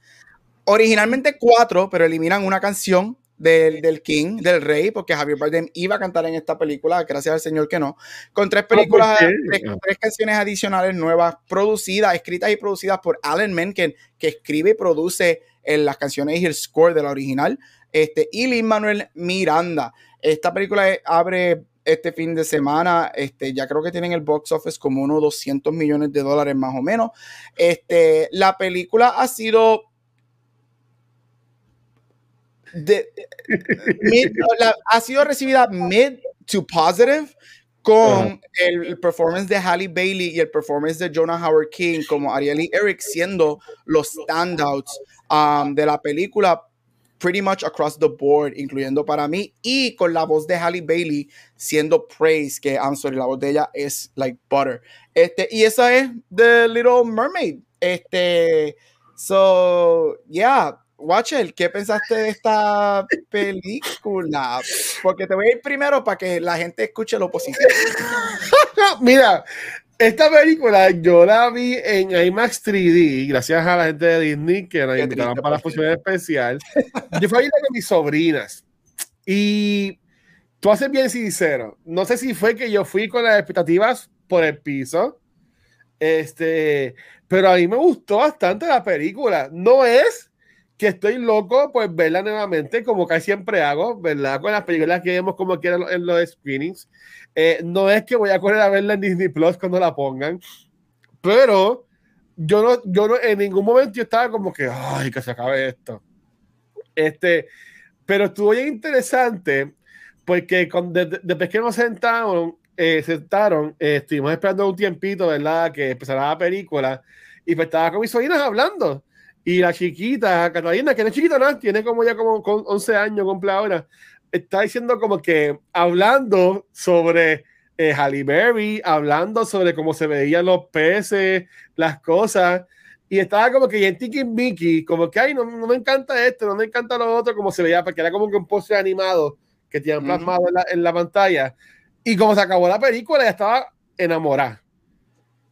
originalmente cuatro, pero eliminan una canción del, del, King, del Rey, porque Javier Bardem iba a cantar en esta película, gracias al Señor que no, con tres películas, tres, canciones adicionales nuevas, producidas, escritas y producidas por Alan Menken, que escribe y produce en las canciones y el score de la original, este, y Lin Manuel Miranda. Esta película abre este fin de semana, este, ya creo que tienen el box office como unos 200 millones de dólares más o menos. Este, la película ha sido ha sido recibida mid to positive con el, performance de Halle Bailey y el performance de Jonah Howard King como Ariel y Eric siendo los standouts um, de la película pretty much across the board, incluyendo para mí, y con la voz de Halle Bailey siendo praise, que I'm sorry, la voz de ella es like butter. Este, y esa es The Little Mermaid. Este, so, yeah, Watcher, ¿qué pensaste de esta película? Porque te voy a ir primero para que la gente escuche lo positivo. Mira, esta película yo la vi en IMAX 3D, gracias a la gente de Disney que nos invitaron para la función especial. Yo fui a con mis sobrinas y tú haces bien sincero. No sé si fue que yo fui con las expectativas por el piso, este, pero a mí me gustó bastante la película. No es que estoy loco pues verla nuevamente como casi siempre hago, ¿verdad? Con las películas que vemos como quieran en los screenings. Eh, no es que voy a correr a verla en Disney Plus cuando la pongan, pero yo no, yo no, en ningún momento yo estaba como que, ay, que se acabe esto. Este, pero estuvo bien interesante porque con, desde, que nos sentaron, eh, sentaron, eh, estuvimos esperando un tiempito, ¿verdad? Que empezara la película y pues estaba con mis sobrinas hablando y la chiquita, Catalina, que no es chiquita nada, tiene como ya como con 11 años, cumple ahora, está diciendo como que hablando sobre eh, Halle Berry, hablando sobre cómo se veían los peces, las cosas, y estaba como que en Tiki Mickey, como que, ay, no, no, me encanta esto, no me encanta lo otro, como se veía, porque era como que un poste animado que tenían plasmado en, la, en la pantalla. Y como se acabó la película, ya estaba enamorada.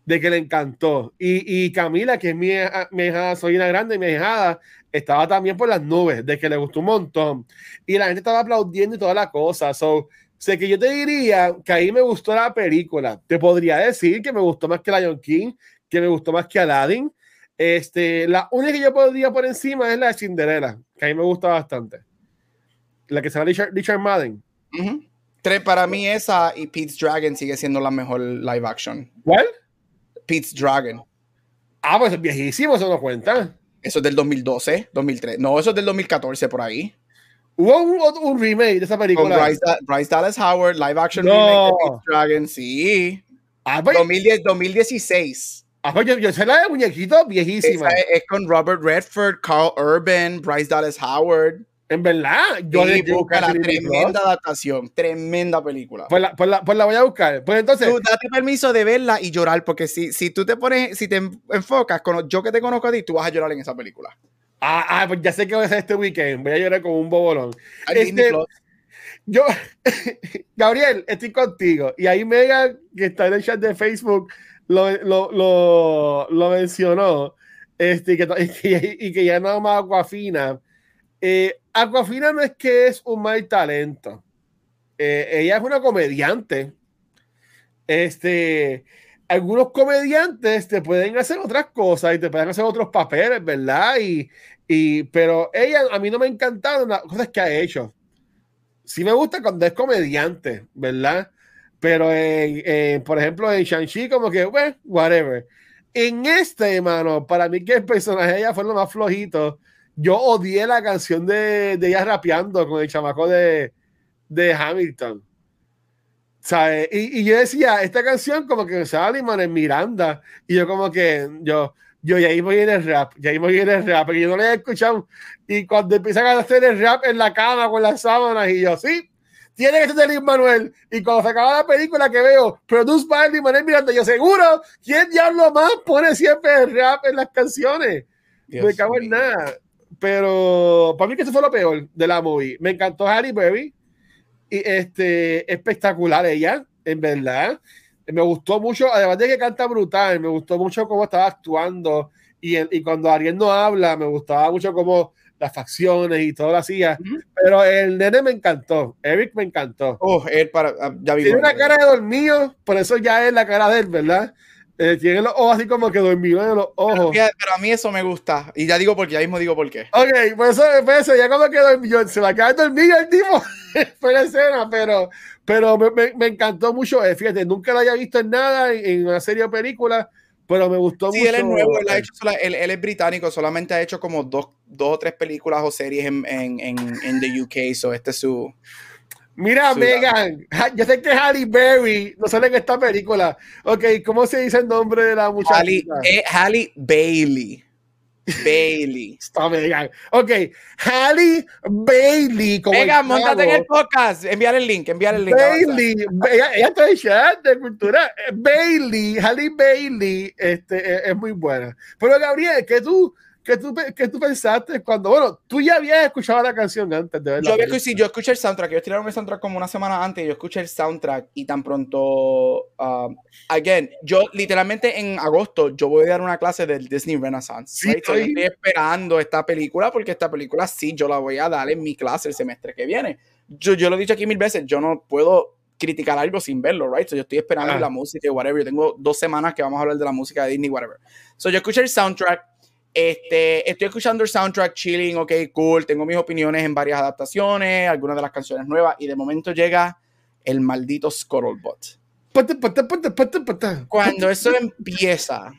De que le encantó. Y, y Camila, que es mi, mi hija, soy una grande, mi hija, estaba también por las nubes, de que le gustó un montón. Y la gente estaba aplaudiendo y toda la cosa. So, sé que yo te diría que ahí me gustó la película. Te podría decir que me gustó más que Lion King, que me gustó más que Aladdin. Este, la única que yo podría por encima es la de Cinderella, que a mí me gusta bastante. La que se llama Richard, Madden. Tres, para mí esa y Pete's Dragon sigue siendo la mejor live action. ¿Cuál? Pete's Dragon. Ah, pues es viejísimo, eso no cuenta. Eso es del 2012, 2003. No, eso es del 2014 por ahí. Hubo un, remake de esa película. Con Bryce, Dallas Howard, live action remake de Pete's Dragon, sí. Ah, pues, 2016. Ah, pues yo, yo sé la de muñequito viejísima. es, es, con Robert Redford, Carl Urban, Bryce Dallas Howard. En verdad, yo le buscar la tremenda adaptación, tremenda película. Pues la, pues, la, pues la, voy a buscar. Pues entonces. Tú date permiso de verla y llorar, porque si, si tú te pones, si te enfocas con yo que te conozco a ti, tú vas a llorar en esa película. Ah, ah pues ya sé que voy a hacer este weekend. Voy a llorar como un bobolón. Este, yo, Gabriel, estoy contigo. Y ahí Mega, que está en el chat de Facebook, lo, lo, lo, lo mencionó. Este, y, que, y, que, y que ya no más Aquafina. Eh, Aquafina no es que es un mal talento. Eh, ella es una comediante. Este, algunos comediantes te pueden hacer otras cosas y te pueden hacer otros papeles, ¿verdad? Y, y pero ella a mí no me ha encantado las cosas que ha hecho. Sí me gusta cuando es comediante, ¿verdad? Pero en, por ejemplo en Shang-Chi como que, bueno, whatever. En este, hermano, para mí que el personaje ella fue lo más flojito yo odié la canción de, de ella rapeando con el chamaco de, de Hamilton. ¿Sabes? Y, y, yo decía, esta canción como que se llama en Miranda. Y yo como que, yo, yo ya ahí voy en el rap, ya ahí voy en el rap, porque yo no le he escuchado. Y cuando empiezan a hacer el rap en la cama con las sábanas, y yo, sí, tiene que ser Lin Manuel. Y cuando se acaba la película que veo, produced by Lin Manuel Miranda, yo seguro, ¿quién diablo más pone siempre el rap en las canciones? no me cago en nada. Pero para mí que eso fue lo peor de la movie. Me encantó Harry Baby. Y este, espectacular ella, en verdad. Me gustó mucho, además de que canta brutal, me gustó mucho cómo estaba actuando. Y, y cuando Ariel no habla, me gustaba mucho cómo las facciones y todo lo hacía. Pero el nene me encantó. Eric me encantó. Oh, él para, ah, ya Tiene una cara de dormido, por eso ya es la cara de él, ¿verdad? Eh, tiene los ojos así como que dormido en los ojos. Pero, a mí eso me gusta. Y ya digo porque ya mismo digo por qué. Ok, pues eso, pues eso ya como que dormido, se va a quedar dormido el tipo. fue la escena, pero, pero me, me, encantó mucho. Eh, fíjate, nunca lo había visto en nada, en, una serie o película, pero me gustó mucho. Sí, él es nuevo, él, ha hecho, él, él, es británico, solamente ha hecho como dos, dos o tres películas o series en, en, en, en the UK, so este es su Mira, Megan, yo sé que Halle Berry no sale en esta película. Ok, ¿cómo se dice el nombre de la muchacha? Halle, eh, Bailey. Bailey. Está Megan. Ok, Halle Bailey. Megan, montate en el podcast. Enviar el link, enviar el link. Bailey, ella, está en chat de cultura. Bailey, Halle Bailey, este, es muy buena. Pero Gabriel, que tú ¿Qué tú, ¿Qué tú pensaste cuando, bueno, tú ya habías escuchado la canción antes de verla? Yo, había, sí, yo escuché el soundtrack, yo tiraron el soundtrack como una semana antes, yo escuché el soundtrack y tan pronto, um, again, yo literalmente en agosto yo voy a dar una clase del Disney Renaissance. Sí, estoy esperando esta película porque esta película sí, yo la voy a dar en mi clase el semestre que viene. Yo, yo lo he dicho aquí mil veces, yo no puedo criticar algo sin verlo, right? So yo estoy esperando ah. la música y whatever. Yo tengo dos semanas que vamos a hablar de la música de Disney, whatever. So yo escuché el soundtrack este, estoy escuchando el soundtrack chilling, ok, cool. Tengo mis opiniones en varias adaptaciones, algunas de las canciones nuevas, y de momento llega el maldito Scuttlebot. Cuando eso empieza,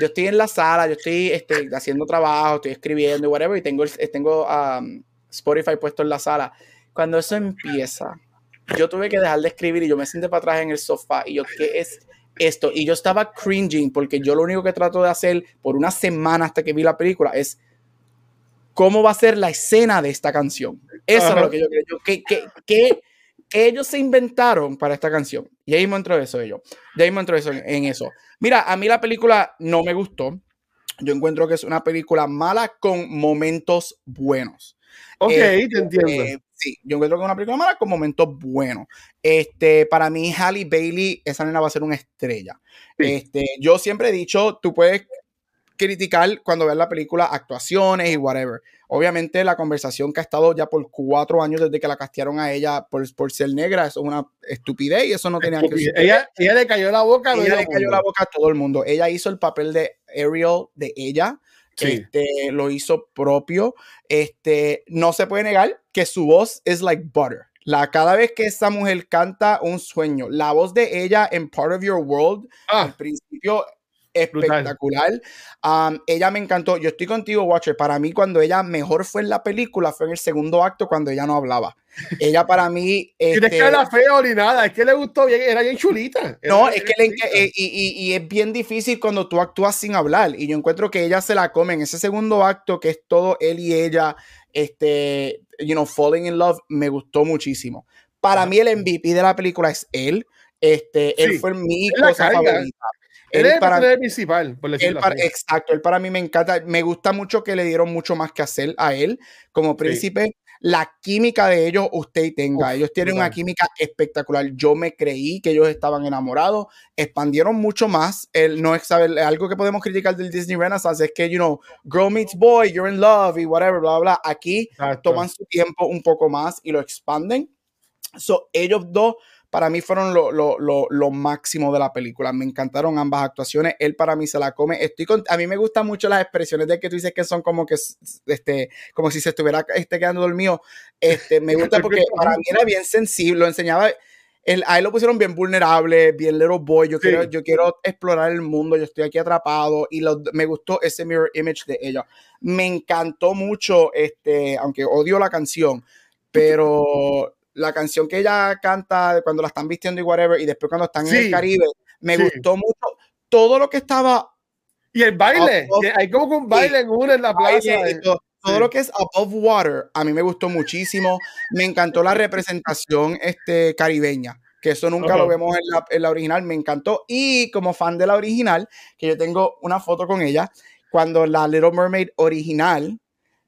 yo estoy en la sala, yo estoy este, haciendo trabajo, estoy escribiendo y whatever, y tengo, tengo um, Spotify puesto en la sala. Cuando eso empieza, yo tuve que dejar de escribir y yo me senté para atrás en el sofá y yo, ¿qué es esto. Y yo estaba cringing porque yo lo único que trato de hacer por una semana hasta que vi la película es cómo va a ser la escena de esta canción. Eso es lo que yo creo. Que, que, ellos se inventaron para esta canción. Y ahí me entró eso ellos. De ahí me entró eso en, eso. Mira, a mí la película no me gustó. Yo encuentro que es una película mala con momentos buenos. Ok, Este, te entiendo. eh, sí, yo encuentro que es una película mala con momentos buenos. Este, para mí, Halle Bailey, esa nena va a ser una estrella. Sí. Este, yo siempre he dicho, tú puedes criticar cuando ves la película actuaciones y whatever. Obviamente la conversación que ha estado ya por cuatro años desde que la castearon a ella por, por ser negra, eso es una estupidez y eso no tenía que suceder. ella, ella le cayó la boca a Ella le cayó la boca a todo el mundo. Ella hizo el papel de Ariel de ella. Sí. Este, lo hizo propio. Este, no se puede negar que su voz es like butter. La, cada vez que esa mujer canta un sueño, la voz de ella en Part of Your World, al Ah, principio espectacular. Um, ella me encantó. Yo estoy contigo, Watcher. Para mí, cuando ella mejor fue en la película, fue en el segundo acto, cuando ella no hablaba. Ella para mí. no es este, que era fea ni nada, es que le gustó bien, era bien chulita. no, Era es bien que le eh, y, y- y es bien difícil cuando tú actúas sin hablar. Y yo encuentro que ella se la come en ese segundo acto, que es todo él y ella, este, you know, falling in love, me gustó muchísimo. Para Ajá. mí, el MVP de la película es él. Este, él Sí, fue mi él cosa favorita. Él Él es el para, principal, por él decirlo para- así. exacto, él para mí me encanta. Me gusta mucho que le dieron mucho más que hacer a él como príncipe. La química de ellos, usted y tenga. Uf, ellos tienen una química espectacular. Yo me creí que ellos estaban enamorados. Expandieron mucho más. El, no es saber, algo que podemos criticar del Disney Renaissance es que, you know, girl meets boy, you're in love y whatever, bla, bla. Aquí Exacto. toman su tiempo un poco más y lo expanden. So, ellos dos para mí fueron lo, lo, lo, lo máximo de la película. Me encantaron ambas actuaciones. Él para mí se la come. Estoy con, a mí me gustan mucho las expresiones de que tú dices que son como que este, como si se estuviera este, quedando dormido. Este, me gusta porque para mí era bien sensible. Lo enseñaba. El, a él lo pusieron bien vulnerable, bien little boy. Yo, Sí. quiero, yo quiero explorar el mundo. Yo estoy aquí atrapado. Y lo- me gustó ese mirror image de ella. Me encantó mucho, este, aunque odio la canción, pero la canción que ella canta cuando la están vistiendo y whatever, y después cuando están en el Caribe, me Sí. gustó mucho. Todo lo que estaba Y el baile, que hay como que un baile en una en la plaza. y todo, todo sí. lo que es above water, a mí me gustó muchísimo. Me encantó la representación este, caribeña, que eso nunca lo vemos en la, en la original, me encantó. Y como fan de la original, que yo tengo una foto con ella, cuando la Little Mermaid original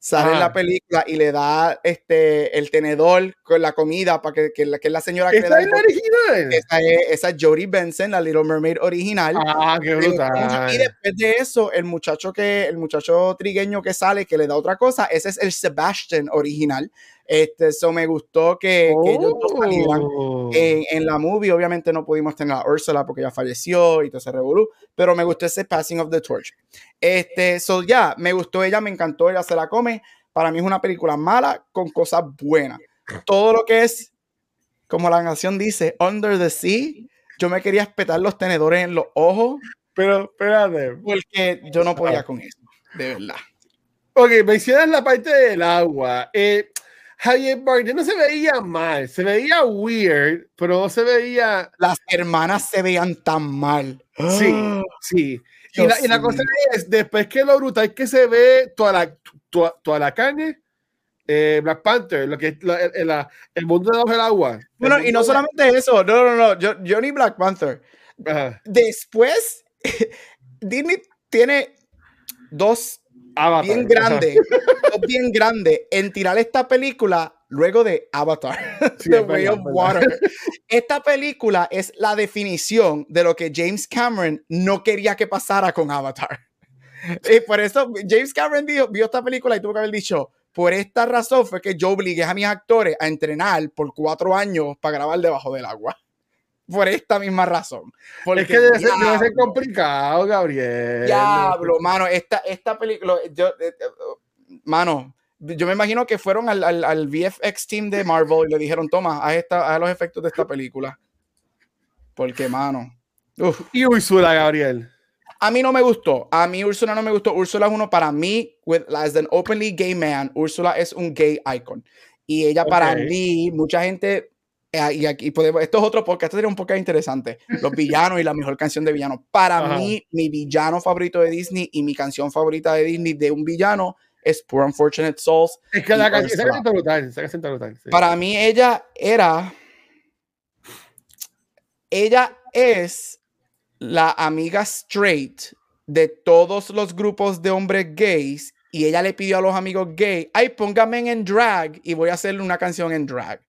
sale en Ah. la película y le da este, el tenedor con la comida para que, que, la, que es la señora que le ¿Esta da es la original? esa es, esa es Jodie Benson, la Little Mermaid original. Ah, qué brutal. Y después de eso, el muchacho que, el muchacho trigueño que sale, que le da otra cosa, ese es el Sebastian original. Este, eso me gustó que, que ellos dos salieran Oh. en, en la movie. Obviamente no pudimos tener a Ursula porque ya falleció y todo se revolú, pero me gustó ese Passing of the Torch. Este, so ya, me gustó ella, me encantó, ella se la come. Para mí es una película mala con cosas buenas. Todo lo que es, como la canción dice, Under the Sea, yo me quería espetar los tenedores en los ojos Pero, espérate. porque yo no podía con eso, de verdad. Ok, mencionas la parte del agua. Eh, Javier Bardem no se veía mal, se veía weird, pero no se veía. Las hermanas se veían tan mal. Sí, sí. Y la, y la cosa es, después que lo brutal que se ve toda la, toda, toda la carne, eh, Black Panther, lo que es la- el, la- el mundo debajo del agua. Bueno, y no mundo- solamente eso, no, no, no, yo, yo ni Black Panther. Ajá. Después, Disney tiene dos Avatar. bien dos bien grandes en tirar esta película luego de Avatar, Sí, The es Way of Water. Esta película es la definición de lo que James Cameron no quería que pasara con Avatar. Y por eso James Cameron dijo, vio esta película y tuvo que haber dicho, por esta razón fue que yo obligué a mis actores a entrenar por cuatro años para grabar debajo del agua. Por esta misma razón. Porque, Es que debe ser, debe ser complicado, Gabriel. Diablo, mano, esta, esta película, yo, eh, eh, mano, yo me imagino que fueron al, al, al VFX team de Marvel y le dijeron, toma, haz, esta, haz los efectos de esta película. Porque, mano, uf. Y Ursula, Gabriel. a mí no me gustó, a mí Úrsula no me gustó, Úrsula es uno para mí, with, as an openly gay man, Úrsula es un gay icon. Y ella para Ok. mí, mucha gente, y aquí podemos, esto es otro podcast, esto sería un podcast interesante, los villanos y la mejor canción de villano. Para Ajá. mí, mi villano favorito de Disney y mi canción favorita de Disney de un villano es Poor Unfortunate Souls. Es que la canción, está brutal. Está brutal. sí. Para mí ella era, ella es la amiga straight de todos los grupos de hombres gays y ella le pidió a los amigos gay, ay, póngame en drag y voy a hacerle una canción en drag.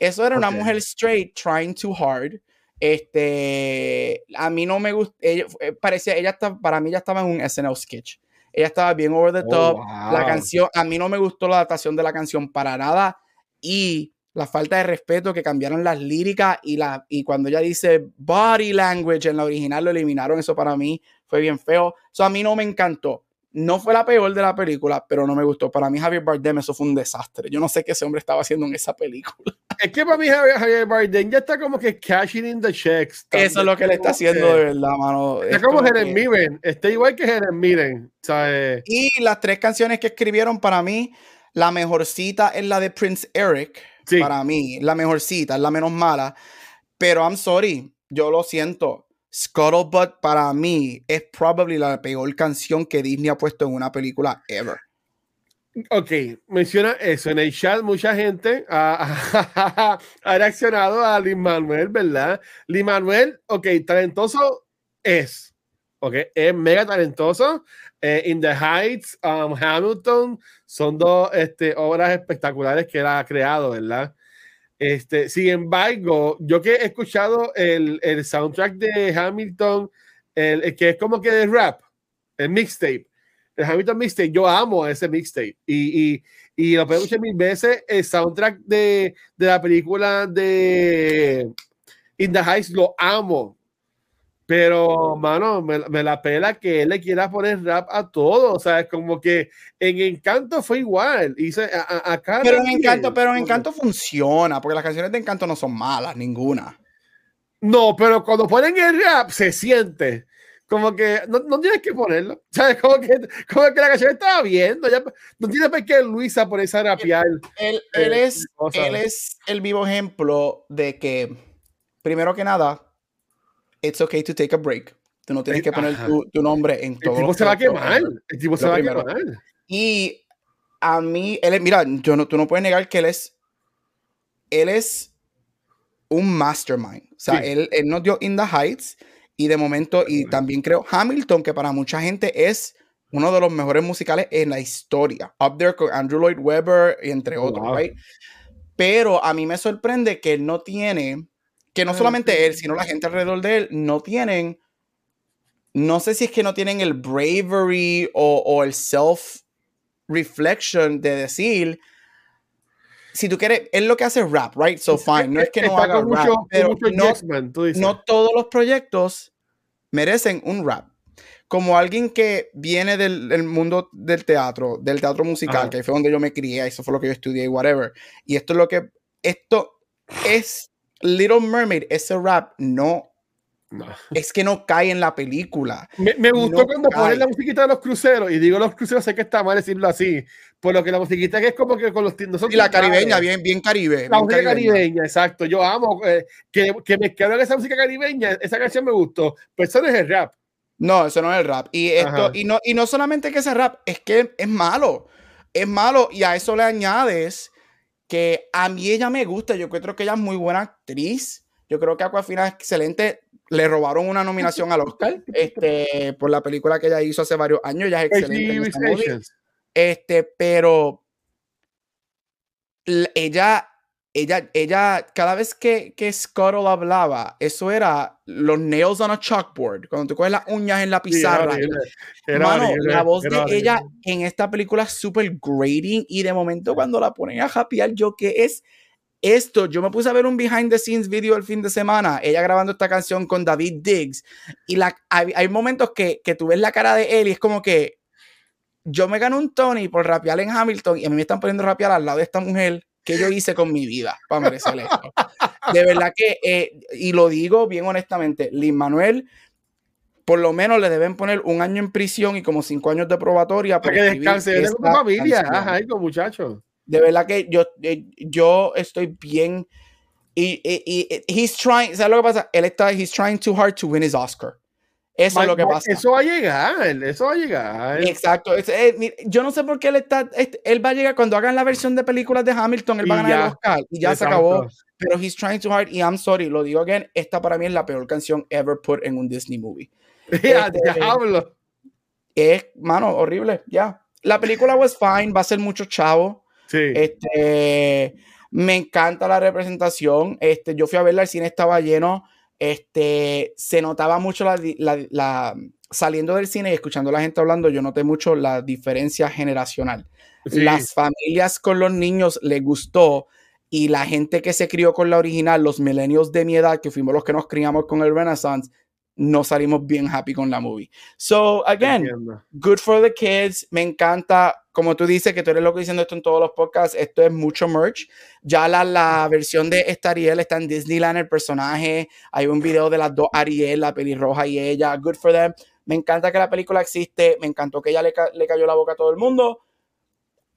Eso era una mujer straight trying too hard. Este, a mí no me gusta, ella, eh, parecía, ella estaba, para mí ya estaba en un SNL sketch. Ella estaba bien over the Oh, top. wow. La canción, a mí no me gustó la adaptación de la canción para nada y la falta de respeto que cambiaron las líricas y, la, y cuando ella dice body language en la original lo eliminaron, eso para mí fue bien feo. Eso a mí no me encantó. No fue la peor de la película, pero no me gustó. Para mí Javier Bardem eso fue un desastre. Yo no sé qué ese hombre estaba haciendo en esa película. Es que para mí Javier, Javier Bardem ya está como que cashing in the checks. Eso es lo que le está haciendo de verdad, mano. Está Es como que- Mirren. Está igual que Helen Mirren. ¿sabes? Y las tres canciones que escribieron para mí, la mejorcita es la de Prince Eric. Sí. Para mí, la mejorcita, es la menos mala. Pero I'm sorry, yo lo siento. Scuttlebutt para mí es probably la peor canción que Disney ha puesto en una película ever. Ok, menciona eso. En el chat mucha gente ha, ha reaccionado a Lin Manuel, ¿verdad? Lin Manuel, ok, talentoso es. Ok, es mega talentoso. Eh, In the Heights, um, Hamilton, son dos este, obras espectaculares que él ha creado, ¿verdad? Este, sin embargo, yo que he escuchado el, el soundtrack de Hamilton, el, que es como que de rap, el mixtape, el Hamilton mixtape, yo amo ese mixtape y, y, y lo puedo escuchar mil veces. El soundtrack de, de la película de In the Heights lo amo. Pero, mano, me, me la pela que él le quiera poner rap a todo. O sea, es como que en Encanto fue igual. Hice, a, a- acá Pero en. Encanto, pero en Encanto funciona, porque las canciones de Encanto no son malas, ninguna. No, pero cuando ponen el rap se siente. Como que no, no tienes que ponerlo. ¿Sabes? Como que, como que la canción estaba viendo. Ya, no tiene por qué Luisa ponerse a rapear. Él, él Eh, es, cosas. él es el vivo ejemplo de que, primero que nada, it's okay to take a break. Tú no tienes que poner tu, tu nombre en El todo. tipo se va a quemar. El tipo se va a quemar. Y a mí, él es, mira, yo no, tú no puedes negar que él es, él es un mastermind. O sea, Sí. él, él nos dio In the Heights y de momento, y también creo Hamilton, que para mucha gente es uno de los mejores musicales en la historia. Up there con Andrew Lloyd Webber, entre Oh, otros, wow. right? Pero a mí me sorprende que él no tiene, que no solamente él, sino la gente alrededor de él, no tienen, no sé si es que no tienen el bravery o, o el self reflection de decir, si tú quieres, es lo que hace rap, right? So fine, no es que no haga rap, mucho, con pero no, no todos los proyectos merecen un rap. Como alguien que viene del, del mundo del teatro, del teatro musical, Ajá. que ahí fue donde yo me crié, eso fue lo que yo estudié y whatever. Y esto es lo que, esto es Little Mermaid, ese rap no, No. es que no cae en la película. Me, me gustó No cuando cae. ponen la musiquita de los cruceros, y digo los cruceros, sé que está mal decirlo así, por lo que la musiquita que es como que con los no son Y la caribeña, bien, bien caribe. La bien música caribeña. caribeña, exacto. Yo amo eh, que, que me quedaron esa música caribeña, esa canción me gustó, pero eso no es el rap. No, eso no es el rap. Y esto, Ajá. y no, y no solamente que ese rap, es que es malo. Es malo. Y a eso le añades que a mí ella me gusta. Yo creo que ella es muy buena actriz. Yo creo que Aquafina es excelente. Le robaron una nominación al Oscar este, por la película que ella hizo hace varios años. Ella es excelente. en. Este, pero ella, ella, ella, cada vez que, que Scuttle hablaba, eso era los nails on a chalkboard. Cuando tú coges las uñas en la Sí, era pizarra. era Mano, la voz de ella en esta película es súper grating y de momento cuando la ponen a japear, yo qué es esto, yo me puse a ver un behind the scenes video el fin de semana, ella grabando esta canción con David Diggs y la, hay, hay momentos que, que tú ves la cara de él y es como que yo me gano un Tony por rapear en Hamilton y a mí me están poniendo a rapear al lado de esta mujer que yo hice con mi vida para merecer esto. De verdad que, eh, y lo digo bien honestamente, Lin Manuel por lo menos le deben poner un año en prisión y como cinco años de probatoria. Para que descanse, una familia, ajá, con muchachos. De verdad que yo, eh, yo estoy bien. Y, y, y- he's trying, ¿sabes lo que pasa? Él está, he's trying too hard to win his Oscar. Eso es lo que pasa. Eso va a llegar, eso va a llegar. Exacto. Es- eh, mira, yo no sé por qué él está. este, él va a llegar cuando hagan la versión de películas de Hamilton. Él va a ganar el ya. Oscar y ya se acabó. Pero he's trying too hard. Y I'm sorry, lo digo again. Esta para mí es la peor canción ever put en un Disney movie. Ya, Este- diablo. Es, mano, horrible. Ya. La película was fine, va a ser mucho chavo. Sí. Este, me encanta la representación. Este, yo fui a verla, el cine estaba lleno. Este, se notaba mucho la, la- la- saliendo del cine y escuchando a la gente hablando, yo noté mucho la diferencia generacional. sí. Las familias con los niños les gustó y la gente que se crió con la original, los millennials de mi edad, que fuimos los que nos criamos con el Renaissance, no salimos bien happy con la movie. So, again, Entiendo. good for the kids. Me encanta, como tú dices, que tú eres loco diciendo esto en todos los podcasts. Esto es mucho merch. Ya la, la versión de esta Ariel está en Disneyland, el personaje. Hay un video de las dos Ariel, la pelirroja y ella. Good for them. Me encanta que la película existe. Me encantó que ella le, ca- le cayó la boca a todo el mundo.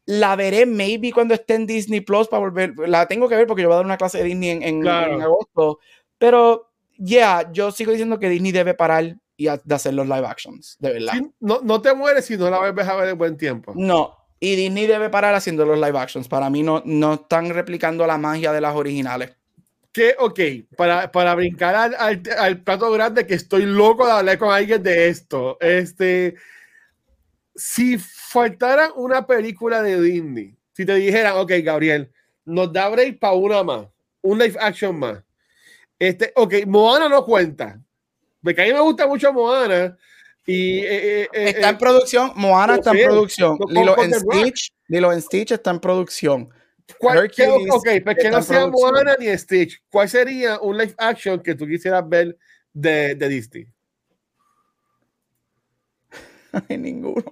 La veré maybe cuando esté en Disney Plus para volver. La tengo que ver porque yo voy a dar una clase de Disney en, en- Claro. en agosto. Pero, yeah, yo sigo diciendo que Disney debe parar y de hacer los live actions, de verdad. Sí, no, no te mueres si no la vuelves a ver en buen tiempo. No, y Disney debe parar haciendo los live actions. Para mí no, no están replicando la magia de las originales. Que, ok, para, para brincar al, al, al plato grande, que estoy loco de hablar con alguien de esto. Este, si faltara una película de Disney, si te dijeran, ok, Gabriel, nos da break para una más, un live action más. Este, ok, Moana no cuenta. Porque a mí me gusta mucho Moana. Y eh, eh, eh, Está en producción, Moana está en producción, Lilo en. Stitch, Lilo en Stitch está en producción. ¿cuál- qué- ok, pues que no sea. Moana ni Stitch. ¿Cuál sería un live action que tú quisieras ver de, de Disney? Ninguno.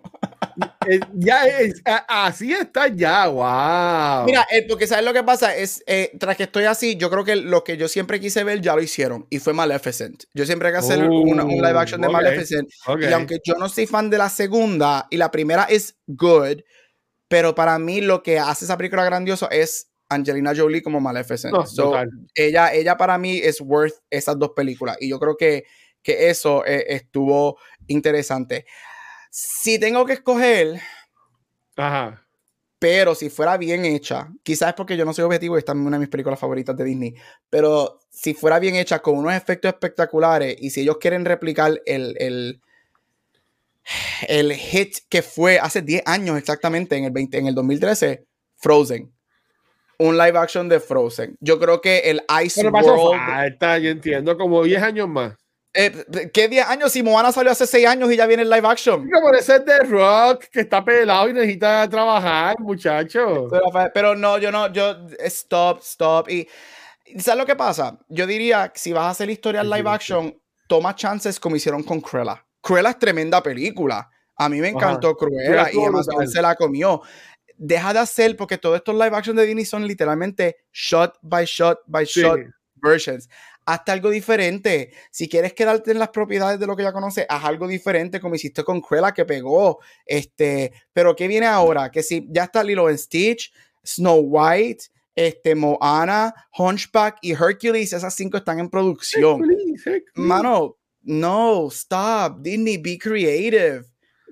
Eh, ya es, así está ya, wow. Mira, eh, porque ¿sabes lo que pasa? Es, eh, tras que estoy así, yo creo que lo que yo siempre quise ver ya lo hicieron y fue Maleficent. Yo siempre quise hacer Oh, una- un live action de ok, Maleficent Ok. Y aunque yo no soy fan de la segunda y la primera es good, pero para mí lo que hace esa película grandiosa es Angelina Jolie como Maleficent. No, So, ella, ella para mí es worth esas dos películas y yo creo que, que eso eh, estuvo interesante. Si tengo que escoger, Ajá. pero si fuera bien hecha, quizás es porque yo no soy objetivo y esta es una de mis películas favoritas de Disney, pero si fuera bien hecha con unos efectos espectaculares y si ellos quieren replicar el, el, el hit que fue hace 10 años exactamente, en el, 20, en el 2013, Frozen. Un live action de Frozen. Yo creo que el Ice Pero World... falta, yo entiendo, como 10 años más. Eh, ¿Qué 10 años? Si Moana salió hace 6 años y ya viene el live action. Como ese es de rock que está pelado y necesita trabajar, muchacho. Pero, pero no, yo no, yo, stop, stop. Y, ¿sabes lo que pasa? Yo diría, que si vas a hacer historias live action, toma chances como hicieron con Cruella. Cruella es tremenda película. A mí me encantó Cruella y brutal. se la comió. Deja de hacer, porque todos estos live action de Disney son literalmente shot by shot by Sí. shot versions. Hazte algo diferente. Si quieres quedarte en las propiedades de lo que ya conoces, haz algo diferente como hiciste con Cruella que pegó. Este, pero ¿qué viene ahora? Que si ya está Lilo en Stitch, Snow White, este, Moana, Hunchback y Hercules, esas cinco están en producción. Hercules, Hercules. Mano, no, stop. Disney, be creative.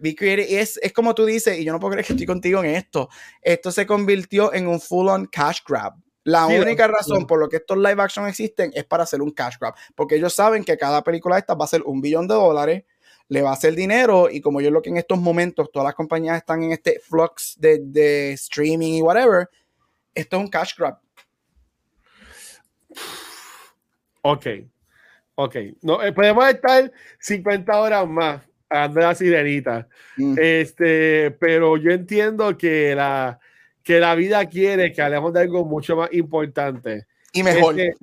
Be creative. Es, es como tú dices, y yo no puedo creer que estoy contigo en esto. Esto se convirtió en un full on cash grab. La Sí, única razón por lo que estos live action existen es para hacer un cash grab. Porque ellos saben que cada película de estas va a ser un billón de dólares, le va a hacer dinero, y como yo lo que en estos momentos todas las compañías están en este flux de, de streaming y whatever, esto es un cash grab. Ok, ok. No, eh, podemos estar 50 horas más la sirenita. Mm. Este, pero yo entiendo que la, que la vida quiere que hablemos de algo mucho más importante. Y mejor. Este,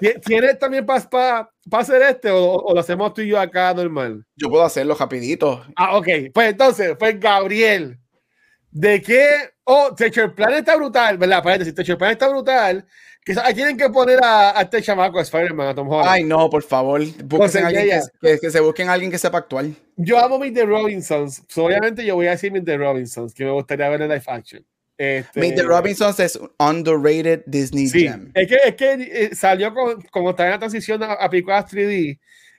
¿ti- ¿Tienes también para hacer este o, o lo hacemos tú y yo acá normal? Yo puedo hacerlo rapidito. Ah, ok. Pues entonces, pues Gabriel, ¿de qué? Oh, Teacher Plan está brutal, ¿verdad? Paréntesis, Teacher Plan está brutal. Que tienen que poner a, a este chamaco, a Spider-Man, a Tom Holland. Ay, no, por favor. A que, que- que se busquen a alguien que sepa actuar. Yo amo Meet the Robinsons. So, obviamente yo voy a decir Meet the Robinsons, que me gustaría ver en live action. Este, Meet the Robinsons es un underrated Disney Sí, gem. es que, es que eh, salió con, como está en la transición a, a películas 3D,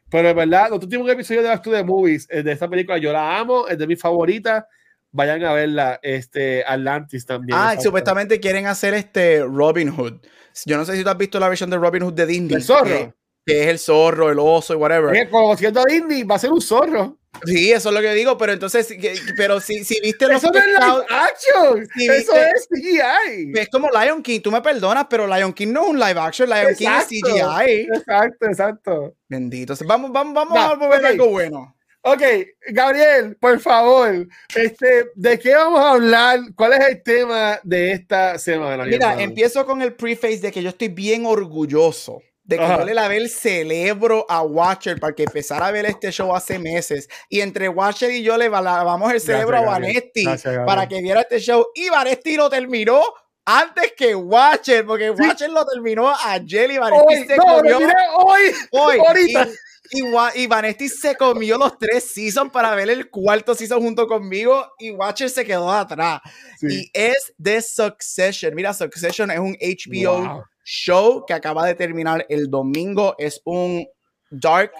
pero es verdad, los últimos episodios de las de Movies eh, de esta película, yo la amo, es de mis favoritas. Vayan a verla, este Atlantis también. Ah, supuestamente quieren hacer este Robin Hood. Yo no sé si tú has visto la versión de Robin Hood de Disney. El zorro. Que, que es el zorro, el oso y whatever. Oye, conociendo a Disney, va a ser un zorro. Sí, eso es lo que digo, pero entonces, pero si, si viste los Eso no es live action. Si Eso viste- es CGI. Es como Lion King, tú me perdonas, pero Lion King no es un live action, Lion King es Exacto. CGI. Exacto, exacto. Bendito. Vamos, vamos, vamos Va, a mover ok. algo bueno. Ok, Gabriel, por favor, este, ¿de qué vamos a hablar? ¿Cuál es el tema de esta semana? mi Mira, empiezo con el preface de que yo estoy bien orgulloso de que Ajá. yo le lavé el cerebro a Watcher para que empezara a ver este show hace meses. Y entre Watcher y yo le lavamos el cerebro Gracias, a. Vanesti para que viera este show. Y Vanesti lo terminó antes que Watcher, porque Watcher lo terminó ayer y Vanesti Hoy, se no, comió hoy. hoy. ahorita. Y, y, y Vanesti se comió los tres seasons para ver el cuarto season junto conmigo y Watcher se quedó atrás. Sí. Y es The Succession. Mira, Succession es un HBO Wow. Show que acaba de terminar el domingo. Es un dark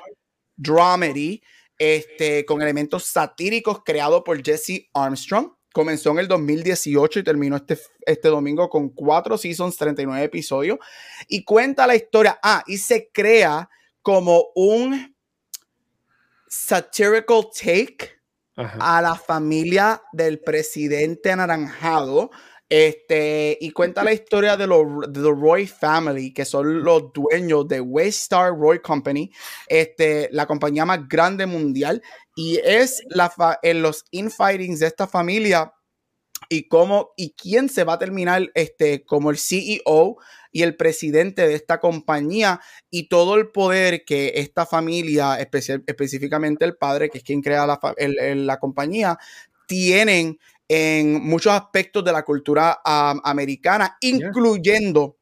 dramedy este, con elementos satíricos creado por Jesse Armstrong. Comenzó en el 2018 y terminó este, este domingo con cuatro seasons, 39 episodios. Y cuenta la historia. Ah, y se crea como un satirical take Ajá. a la familia del presidente anaranjado. Este, y cuenta la historia de los de the Roy Family, que son los dueños de Waystar Roy Company, este, la compañía más grande mundial. Y es la fa- en los infightings de esta familia y cómo y quién se va a terminar este, como el CEO y el presidente de esta compañía y todo el poder que esta familia, específicamente el padre, que es quien crea la, la compañía, tienen en muchos aspectos de la cultura am, americana, incluyendo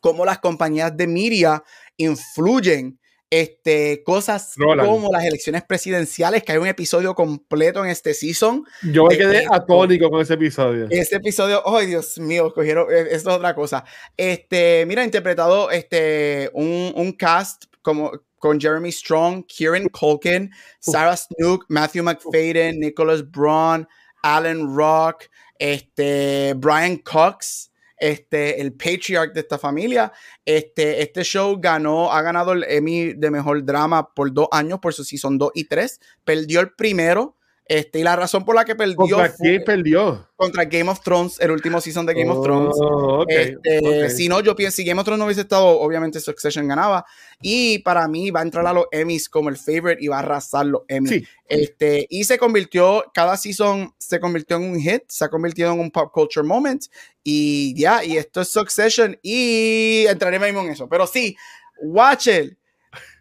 cómo las compañías de media influyen este, cosas Roland. como las elecciones presidenciales, que hay un episodio completo en este season. Yo me quedé eh, atónico con ese episodio. Ese episodio, ay Dios mío, cogieron, eh, eso es otra cosa. Este, mira, interpretado este, un, un cast como con Jeremy Strong, Kieran Culkin, Sarah Snook, Matthew McFadden, Nicholas Braun, Alan Rock, este, Brian Cox, este, el patriarch de esta familia. Este, este show ganó, ha ganado el Emmy de mejor drama por dos años, por su season 2 y 3. Perdió el primero. Este, y la razón por la que perdió ¿Contra fue- perdió? contra Game of Thrones, el último season de Game of Thrones. Oh, ok, Este, ok. Si no, yo pienso, si Game of Thrones no hubiese estado, obviamente Succession ganaba. Y para mí va a entrar a los Emmys como el favorite y va a arrasar los Emmys. Sí. Este, y se convirtió, cada season se convirtió en un hit, se ha convertido en un pop culture moment. Y ya, y esto es Succession. Y entraré mismo en eso. Pero sí, watch it.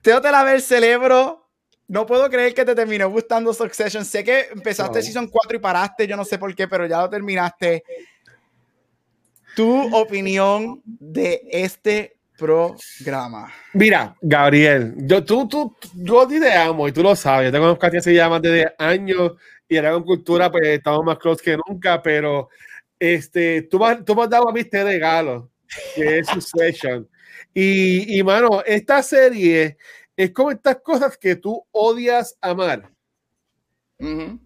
Te la ver cerebro. No puedo creer que te terminó gustando Succession. Sé que empezaste No. season 4 y paraste, yo no sé por qué, pero ya lo terminaste. Tu opinión de este programa. Mira, Gabriel, yo, tú, tú, yo a ti te amo y tú lo sabes. Yo te conozco a ti hace ya más de 10 años y ahora con cultura, pues estamos más close que nunca, pero este, tú, tú me has dado a mí este regalo, que es Succession. Y, y, mano, esta serie es como estas cosas que tú odias amar. Ujú.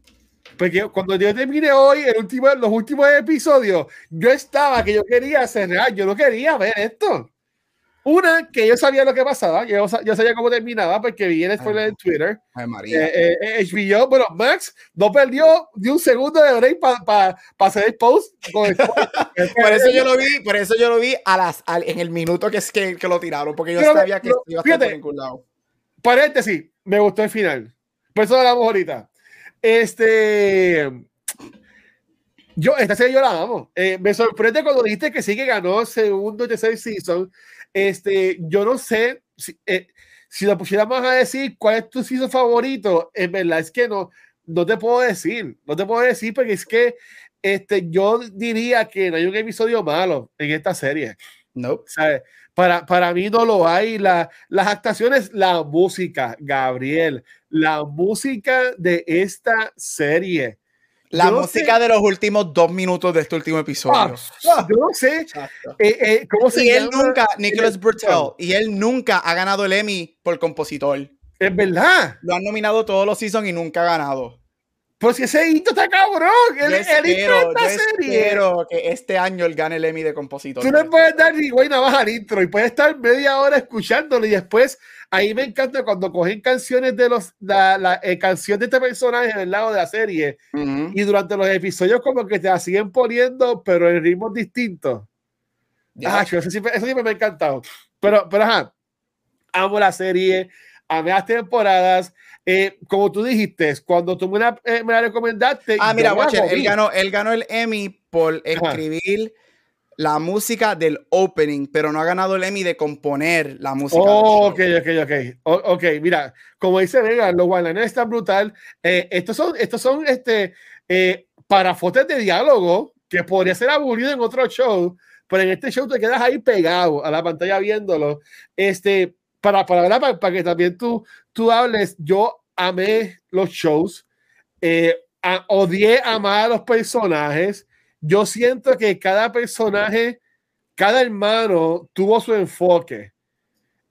Porque cuando yo terminé hoy el último, los últimos episodios, yo estaba que yo quería cerrar, yo no quería ver esto. Una, que yo sabía lo que pasaba, yo, yo sabía cómo terminaba porque vi el spoiler en Twitter. Ay, María. Eh, eh, eh, HBO, bueno, Max no perdió ni un segundo de break para hacer el post. Con el por eso yo lo vi, por eso yo lo vi a las, al- en el minuto que, que, que lo tiraron, porque yo Pero, sabía que pero, iba a estar por fíjate, ningún lado. Paréntesis, me gustó el final. Por eso hablamos ahorita. Este. Yo, esta serie yo la amo. Eh, me sorprende cuando dijiste que sí que ganó segundo y tercer season. Este, yo no sé si, eh, si lo pusiéramos a decir cuál es tu season favorito. En verdad es que no, no te puedo decir. No te puedo decir porque es que este, yo diría que no hay un episodio malo en esta serie. Nope. Para, para mí no lo hay. La, las actuaciones, la música, Gabriel, la música de esta serie. La Yo no música sé- de los últimos dos minutos de este último episodio. Ah, yo no sé eh, eh, cómo se Y él llama. nunca, Nicholas el- Bertel, y él nunca ha ganado el Emmy por compositor. Es verdad. Lo han nominado todos los seasons y nunca ha ganado. Si ese hito está cabrón, el, Yo el intro de espero, esta yo serie. espero que este año él gane el Emmy de compositor. Tú le puedes dar ni güey nada más al intro y puedes estar media hora escuchándolo y después ahí me encanta cuando cogen canciones de los la, la eh, canción de este personaje del lado de la serie Ujú. y durante los episodios como que te la siguen poniendo pero en ritmos distintos. Ah, yo, eso, siempre, eso siempre me ha encantado. Pero, pero ajá, amo la serie, amé las temporadas. Eh, como tú dijiste, cuando tú me la, eh, me la recomendaste. Ah, mira, Watcher, él ganó, él ganó el Emmy por escribir la música del opening, pero no ha ganado el Emmy de componer la música. Oh, ok, ok, ok. O- ok, mira, como dice Vega, los Guananes están brutal. Eh, estos son, estos son este, eh, parafotes de diálogo que podría ser aburrido en otro show, pero en este show te quedas ahí pegado a la pantalla viéndolo. Este, para, para, para, para que también tú, tú hables, yo amé los shows, eh, a- odié amar a los personajes. Yo siento que cada personaje, cada hermano tuvo su enfoque.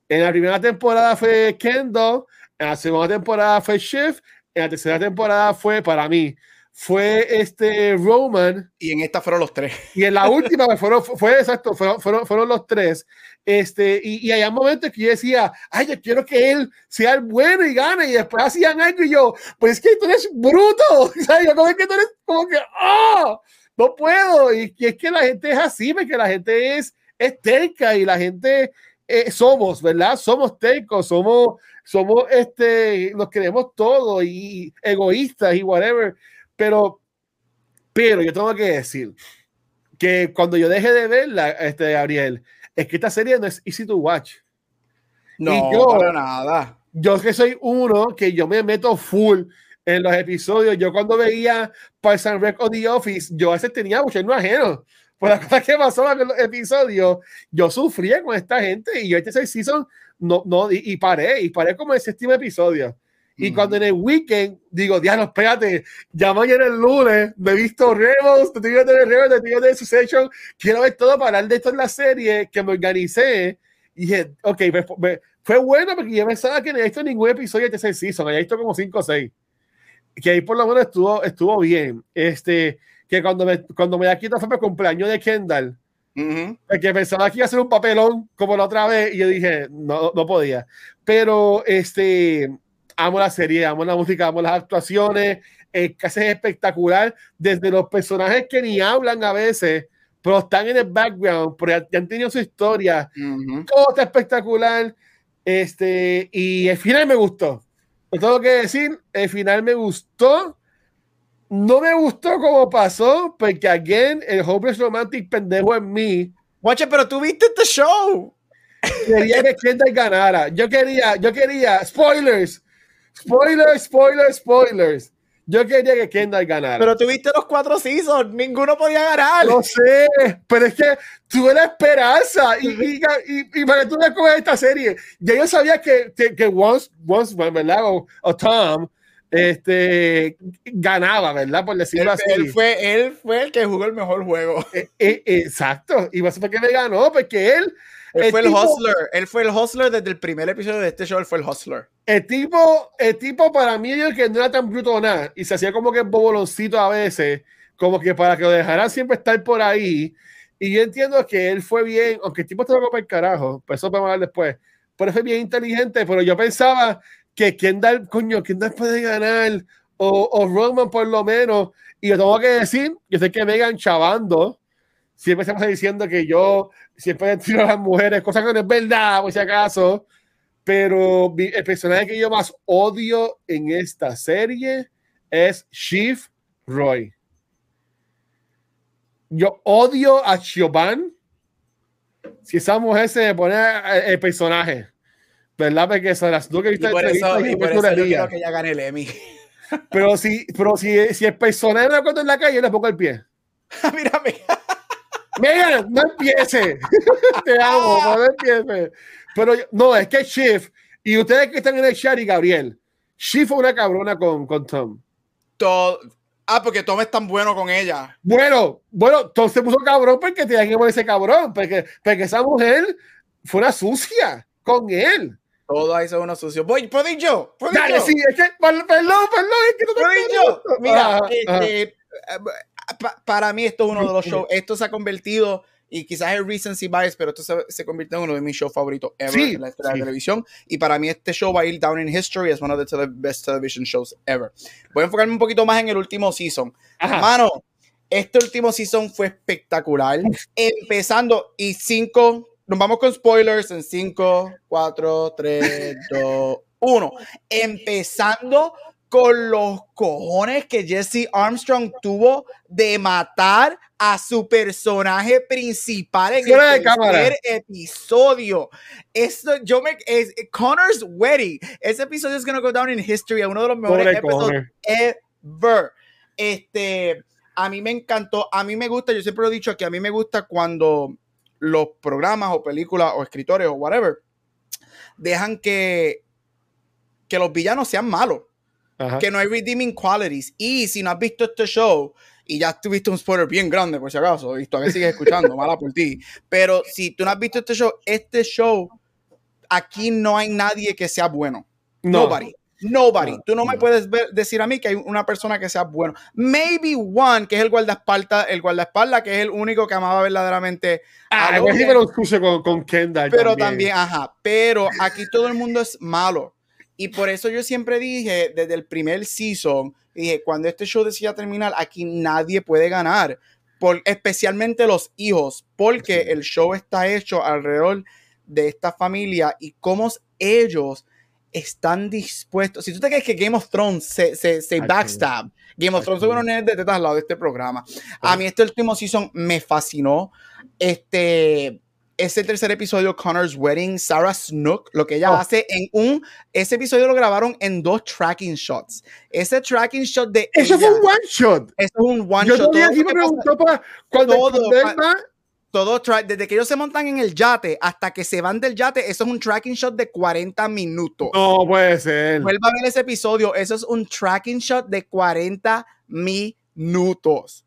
En la primera temporada fue Kendall, en la segunda temporada fue Shift, en la tercera temporada fue para mí, fue este Roman, Y en esta fueron los tres. y en la última fueron, fue exacto, fueron, fueron, fueron los tres. Este, y, y hay momentos que yo decía, ay, yo quiero que él sea el bueno y gane, y después hacían algo y yo, pues es que tú eres bruto, ¿sabes? Yo como es que tú eres como que, ¡ah! no puedo, y, y es que la gente es así, porque la gente es, es terca y la gente eh, somos, ¿verdad? Somos tercos, somos, somos, este, nos queremos todo y egoístas y whatever, pero, pero yo tengo que decir que cuando yo deje de verla, este, Gabriel, es que esta serie no es easy to watch. No, yo- para nada. Yo que soy uno que yo me meto full en los episodios. Yo cuando veía Parks and Rec o The Office, yo a veces tenía bochorno ajeno. Por las cosas que pasaban en los episodios, yo sufría con esta gente y yo este seis season no, no, y, y paré, y paré como el séptimo episodio. Y cuando en el weekend digo, diablo, espérate, ya mañana el lunes me he visto Rebels, te tengo de Rebels, te tengo de Succession, quiero ver todo para hablar de esto en la serie, que me organicé. Y dije, ok, pues, pues, fue bueno porque yo pensaba que no he visto ningún episodio de tercer season, había visto como 5 o 6. Que ahí por lo menos estuvo, estuvo bien. Este, que cuando me, cuando me da quito fue el cumpleaños de Kendall, Ujú. que pensaba que iba a ser un papelón como la otra vez y yo dije, no, no podía. Pero este, amo la serie, amo la música, amo las actuaciones, el caso es espectacular, desde los personajes que ni hablan a veces, pero están en el background, pero ya, han tenido su historia, todo está espectacular, este, y el final me gustó. Lo tengo que decir, el final me gustó. No me gustó como pasó, porque again, el hopeless romantic pendejo en mí Watcher, pero tú viste este show. quería que Kendall ganara. Yo quería, yo quería, spoilers, spoilers, spoilers, spoilers. Yo quería que Kendall ganara. Pero tú viste los cuatro seasons. Ninguno podía ganar. no sé, pero es que tuve la esperanza y, y, y, y para que tú me coges esta serie, ya yo sabía que, que, que once, once, ¿verdad? O, o Tom este, ganaba, ¿verdad? Por Él, decirlo así. él fue, él fue el que jugó el mejor juego. Eh, eh, exacto. Y a ver que me ganó, porque él, Él El fue el tipo- hustler. Él fue el hustler desde el primer episodio de este show. Él fue el hustler. El tipo, el tipo para mí yo que no era tan bruto nada y se hacía como que boboloncito a veces, como que para que lo dejaran siempre estar por ahí. Y yo entiendo que él fue bien, aunque el tipo estaba para el carajo, pero eso vamos a hablar después. Pero fue bien inteligente, pero yo pensaba que Kendall, coño, Kendall puede ganar, o, o Roman por lo menos. Y yo tengo que decir, yo sé que Megan chavando, siempre estamos diciendo que yo siempre tiro a las mujeres, cosa que no es verdad, por si acaso. Pero el personaje que yo más odio en esta serie es Shiv Roy. Yo odio a Siobhan. Si esa mujer se pone eh, el personaje, ¿verdad? Porque se las tuve que Y viste por eso, entrevistas y y por eso yo quiero que ella gane el Emmy. Pero si, pero si, si el personaje me encuentro en la calle, le pongo el pie. Mírame. Megan, no empiece. Te amo, no empiece. Pero no, es que Shift, y ustedes que están en el chat y Gabriel, Shift fue una cabrona con, con Tom. Todo- Ah, porque Tom es tan bueno con ella. Bueno, bueno, Tom se puso cabrón porque tenía que ponerse cabrón, porque, porque esa mujer fue una sucia con él. Todos ahí son unos sucios. Voy, ¿puedo ir yo? ¿Puedo ir Dale, yo? sí, es que, perdón, perdón, es que no te ¿Puedo ir yo? Mira, este, pa- para mí esto es uno de los shows, esto se ha convertido, y quizás es recency bias, pero esto se, se convirtió en uno de mis shows favoritos ever Sí, en la historia sí. de la televisión. Y para mí este show va a ir down in history as one of the tele- best television shows ever. Voy a enfocarme un poquito más en el último season. Ajá. Mano, este último season fue espectacular. Empezando y cinco, nos vamos con spoilers en 5, 4, 3, 2, 1. Empezando con los cojones que Jesse Armstrong tuvo de matar a su personaje principal en el cámara. tercer episodio. Esto, yo me, es, Connor's Wedding. Ese episodio es gonna go down in history. Es uno de los mejores episodios ever. Este, a mí me encantó, a mí me gusta, yo siempre lo he dicho que a mí me gusta cuando los programas o películas o escritores o whatever dejan que, que los villanos sean malos, Ajá. que no hay redeeming qualities. Y si no has visto este show, y ya tuviste un spoiler bien grande por si acaso, y todavía sigues escuchando, mala por ti, pero si tú no has visto este show, este show, aquí no hay nadie que sea bueno. No. Nobody. Nobody. No, Tú no, me no. puedes ver- decir a mí que hay una persona que sea bueno. Maybe one, que es el guardaespaldas, el guardaespaldas, que es el único que amaba verdaderamente a Ah, igual sí me lo con, con Kendall. Pero también, ajá, pero aquí todo el mundo es malo. Y por eso yo siempre dije, desde el primer season, dije, cuando este show decida terminar, aquí nadie puede ganar. Por, especialmente los hijos, porque el show está hecho alrededor de esta familia y cómo ellos están dispuestos. Si tú te crees que Game of Thrones se, se, se backstab, Game of Thrones son unos nenes de tetas al lado de este programa. A mí este último season me fascinó. Este, ese tercer episodio, Connor's Wedding, Sarah Snook, lo que ella Oh. hace en un, ese episodio lo grabaron en dos tracking shots. Ese tracking shot de Eso fue ella, un one shot. eso es un one Yo shot. Todo aquí me preguntó para cuando, todo, desde que ellos se montan en el yate hasta que se van del yate, eso es un tracking shot de 40 minutos. No puede ser. Vuelva a ver ese episodio, eso es un tracking shot de 40 minutos.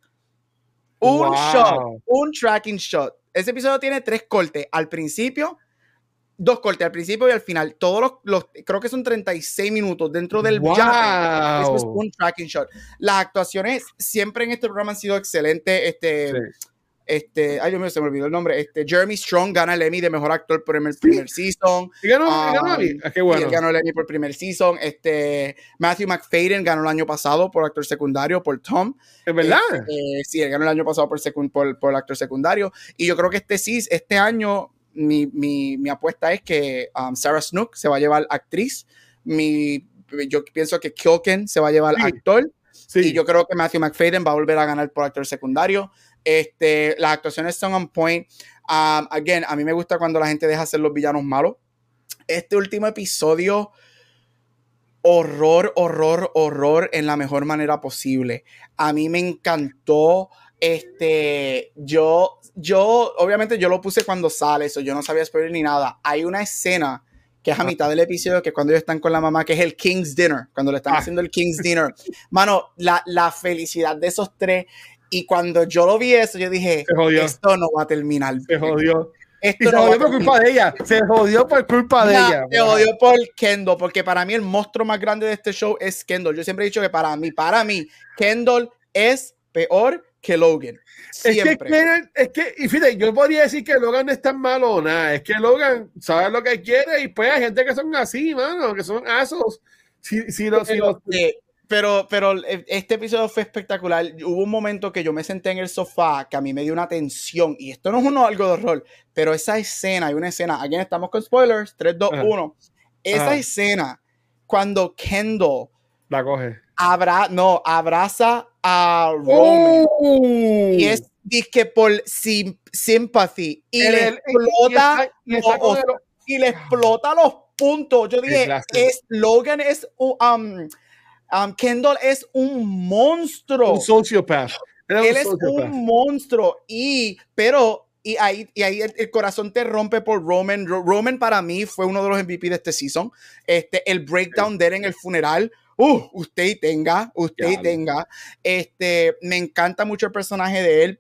Un Wow. shot, un tracking shot. Ese episodio tiene tres cortes. Al principio, dos cortes, al principio y al final. Todos los, los- creo que son 36 minutos dentro del Wow. yate. Eso es un tracking shot. Las actuaciones siempre en este programa han sido excelentes. Este, Sí. Este, ay Dios mío, se me olvidó el nombre. Este, Jeremy Strong gana el Emmy de mejor actor por el primer season. Y ganó, y ganó a mí. Ah, qué Y bueno. él ganó el Emmy por primer season. Este, Matthew McFadden ganó el año pasado por actor secundario por Tom. Es verdad. Eh, sí, él ganó el año pasado por, por, por actor secundario. Y yo creo que este sí, este año, mi, mi, mi apuesta es que um, Sarah Snook se va a llevar actriz. Mi, yo pienso que Kilken se va a llevar Sí. actor. sí. Y yo creo que Matthew McFadden va a volver a ganar por actor secundario. Este, las actuaciones son on point. Um, again, a mí me gusta cuando la gente deja ser los villanos malos. Este último episodio, horror, horror, horror en la mejor manera posible. A mí me encantó. Este, yo, yo, obviamente yo lo puse cuando sale, eso yo no sabía spoiler ni nada. Hay una escena que es a mitad del episodio, que es cuando ellos están con la mamá, que es el King's Dinner, cuando le están Ah. haciendo el King's Dinner. Mano, la, la felicidad de esos tres. Y cuando yo lo vi eso, yo dije, Se esto no va a terminar. Se jodió. Y Esto se no va a jodió por culpa de ella. Se jodió por culpa de ella. Se jodió por Kendall, porque para mí el monstruo más grande de este show es Kendall. Yo siempre he dicho que para mí, para mí, Kendall es peor que Logan. Es que, Siempre. quieren- es que, y fíjate, yo podría decir que Logan no es tan malo o nada. Es que Logan sabe lo que quiere y pues hay gente que son así, mano, que son asos. Si, si lo, si pero, lo- eh, pero, pero eh, este episodio fue espectacular. Hubo un momento que yo me senté en el sofá que a mí me dio una tensión. Y esto no es uno, algo de horror, pero esa escena, hay una escena, aquí estamos con spoilers, 3, 2, Ajá. 1. Esa Ajá. escena, cuando Kendall la coge. abra, no, abraza a Roman. ¡Oh! y es disque por sim- sympathy y El- le el- explota y y le explota los puntos. Yo dije, es Logan es um, um, Kendall es un monstruo. un sociopath. Era Él un es sociopath. un monstruo y pero y ahí, y ahí el, el corazón te rompe por Roman. Ro- Roman para mí fue uno de los MVP de este season. Este, el breakdown de él en el funeral. Uh, usted y tenga, usted y tenga. Este, me encanta mucho el personaje de él.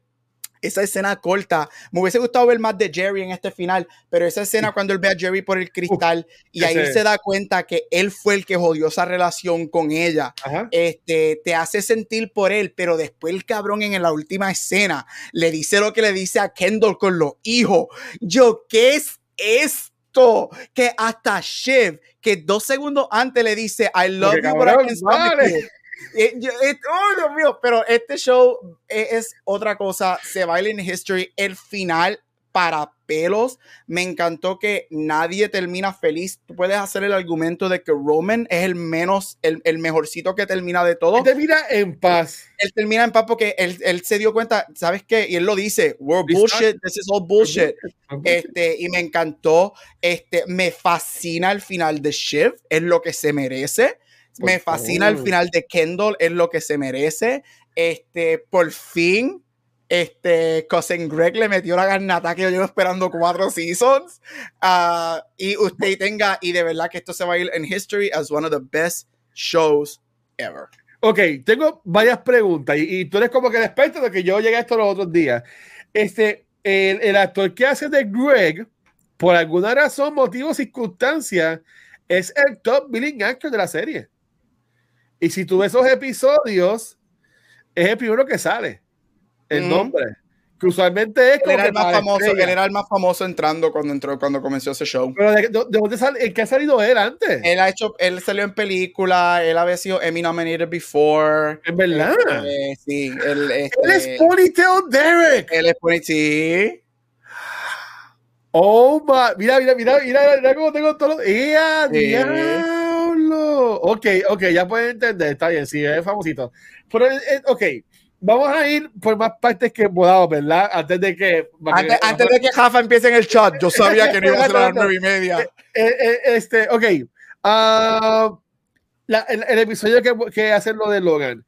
Esa escena corta. Me hubiese gustado ver más de Jerry en este final, pero esa escena cuando él ve a Jerry por el cristal y ahí se da cuenta que él fue el que jodió esa relación con ella, Ajá. este, te hace sentir por él, pero después el cabrón en la última escena le dice lo que le dice a Kendall con los hijos. Yo, ¿qué es esto? Que hasta Shiv, que dos segundos antes le dice, I love Porque, you, but I can't stop it". vale. Eh, eh, oh, Dios mío, pero este show es, es otra cosa, se baila en history, el final para pelos, me encantó que nadie termina feliz, tú puedes hacer el argumento de que Roman es el menos, el, el mejorcito que termina de todo, Y te mira en paz. él termina en paz porque él, él se dio cuenta, ¿sabes qué? Y él lo dice, we're bullshit, this is all bullshit. Este, y me encantó, este, me fascina el final de Shiv, es lo que se merece. Me fascina el final de Kendall, es lo que se merece. Este, por fin, este, Cousin Greg le metió la garnata que yo llevo esperando cuatro seasons. Ah, y usted tenga, y de verdad que esto se va a ir en history as one of the best shows ever. Ok, tengo varias preguntas y, y tú eres como que el experto de que yo llegué a esto los otros días. Este, el, el actor que hace de Greg, por alguna razón, motivo, circunstancia, es el top billing actor de la serie. Y si tú ves esos episodios, es el primero que sale. El Ujú. nombre. Que usualmente es Él como era que el más famoso, él era el más famoso entrando cuando entró, cuando comenzó ese show. Pero de, de- de dónde sale, ¿en qué ha salido él antes? Él ha hecho, él salió en película, él había sido Emmy nominated before. en verdad. Eh, sí, él, él este, es Ponytail Derek. él es poni- sí. Oh, my. Mira, mira, mira, mira, mira cómo tengo todos los. ¡Ea, Sí. diablo! Ok, ok, ya pueden entender, está bien, sí, es famosito. Pero, eh, eh, ok, vamos a ir por más partes que podamos, ¿verdad? Antes de que. Antes, antes de que Jafa empiece en el chat, yo sabía que no iba a ser a las nueve y media. Eh, eh, este, ok. ah, la- el, el episodio que, que hacen lo de Logan.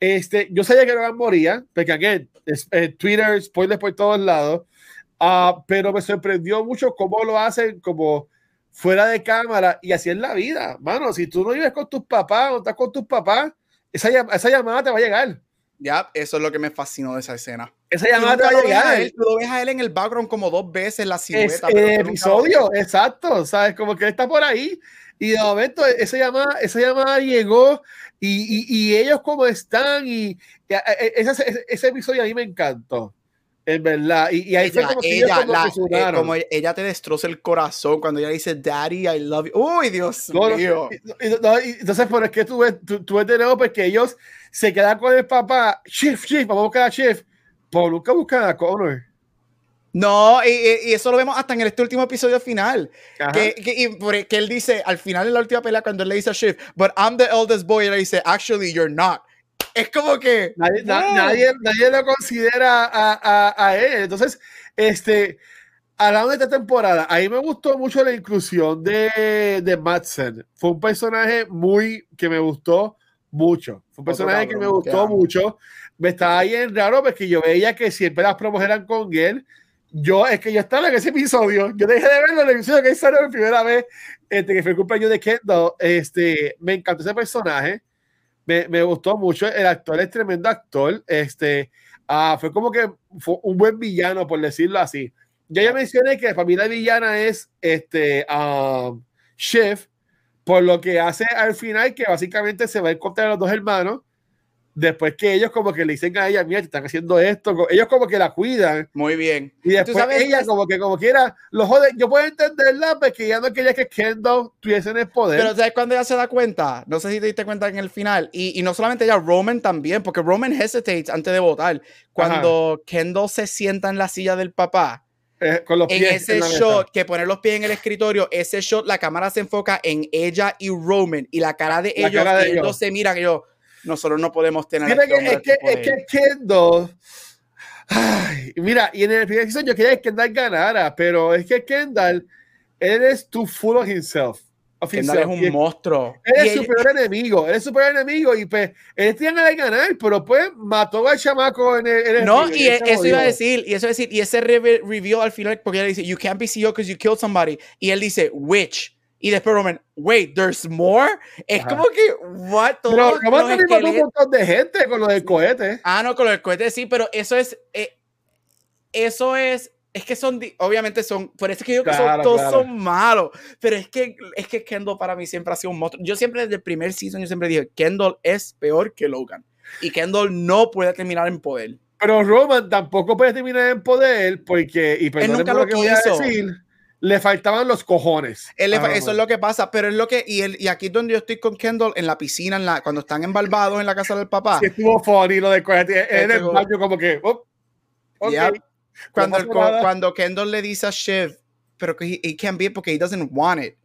Este, yo sabía que Logan moría, porque again, es- eh, Twitter, spoilers por todos lados. ah, pero me sorprendió mucho cómo lo hacen como fuera de cámara y así es la vida. Mano, si tú no vives con tus papás o estás con tus papás, esa, esa llamada te va a llegar. Ya, eso es lo que me fascinó de esa escena. Esa llamada te va a llegar. él, tú lo ves a él en el background como dos veces la es silueta. el nunca lo episodio, exacto, ¿sabes? Como que él está por ahí y de momento esa llamada, esa llamada llegó y, y- y ellos como están y, y a- a- ese, ese- ese episodio a mí me encantó, en verdad. Y, y ahí fue Ella, como que ellos ella, como la- eh, como ella te destroza el corazón cuando ella dice Daddy, I love you. Uy, Dios No, no, mío. no, y entonces, por es que tú ves, tú, tú ves de nuevo porque ellos se quedan con el papá, Shift, Shift, vamos a buscar a Shift, pero nunca buscan a Connor. No, y, y- eso lo vemos hasta en este último episodio final. Ajá. Que, que- y por- que él dice, al final de la última pelea, cuando él le dice a Shiv, but I'm the eldest boy, y le dice, actually, you're not. Es como que. Nadie, na- nadie, nadie lo considera a, a- a él. Entonces, este, hablando de esta temporada, a mí me gustó mucho la inclusión de, de Madsen. Fue un personaje muy que me gustó mucho. Fue un Otro personaje que me gustó mucho. Me estaba bien raro porque yo veía que siempre las promos eran con él. Yo, es que yo estaba en ese episodio. Yo dejé de verlo en el episodio que salió por primera vez, este, que fue el cumpleaños de Kendall. Este, me encantó ese personaje me, me gustó mucho. El actor es tremendo actor. Este, ah, fue como que fue un buen villano, por decirlo así. Yo ya mencioné que la villana es este, um, Chef, por lo que hace al final, que básicamente se va en contra de los dos hermanos. Después que ellos como que le dicen a ella, mira, te están haciendo esto, ellos como que la cuidan Muy bien. y después sabes, ella es- como que como quiera lo jode. Yo puedo entenderla porque ya no quería que Kendall tuviese el poder. Pero ¿sabes cuando ella se da cuenta? No sé si te diste cuenta en el final. Y, y no solamente ella, Roman también, porque Roman hesitates antes de votar. Cuando Kendall se sienta en la silla del papá, Eh, con los en pies ese la mesa. shot, que pone los pies en el escritorio, ese shot, la cámara se enfoca en ella y Roman. Y la cara de La ellos, cara de ellos ellos. se mira que yo, nosotros no podemos tener. a Fíjate este que- es, que, es poder". que Kendall. Ay, mira, y en el primer episodio yo quería que Kendall ganara, pero es que Kendall, él es too full of himself. Of Kendall es himself. un Y monstruo. Él Y es su peor enemigo, él es su peor enemigo y pues él tiene de ganar, pero pues mató al chamaco en el. en el No, y él e- eso iba a decir, y eso iba a decir, y ese reveal al final, porque ella dice, you can't be CEO because you killed somebody, y él dice, which? Y después Roman, wait, there's more? Es Ajá. como que, what? Pero Todos Roman los mató un esqueletos- montón de gente con lo del cohete. Ah, no, con el cohete sí, pero eso es, eh, eso es, es que son, obviamente son, por eso es que yo digo que son- Claro, todos claro. son malos, pero es que, es que Kendall para mí siempre ha sido un monstruo. Yo siempre desde el primer season, yo siempre dije, Kendall es peor que Logan. Y Kendall no puede terminar en poder. Pero Roman tampoco puede terminar en poder porque, y perdónenme nunca lo lo que voy a quiso. decir, le faltaban los cojones. Él le eso es lo que pasa, pero es lo que, y, él, y aquí es donde yo estoy con Kendall, en la piscina, en la, cuando están en Barbados, en la casa del papá. Sí, estuvo funny lo de coger- en el baño como que, oh. Cuando, el cuando Kendall le dice a Shiv, pero que he, he can't be it porque he doesn't want it.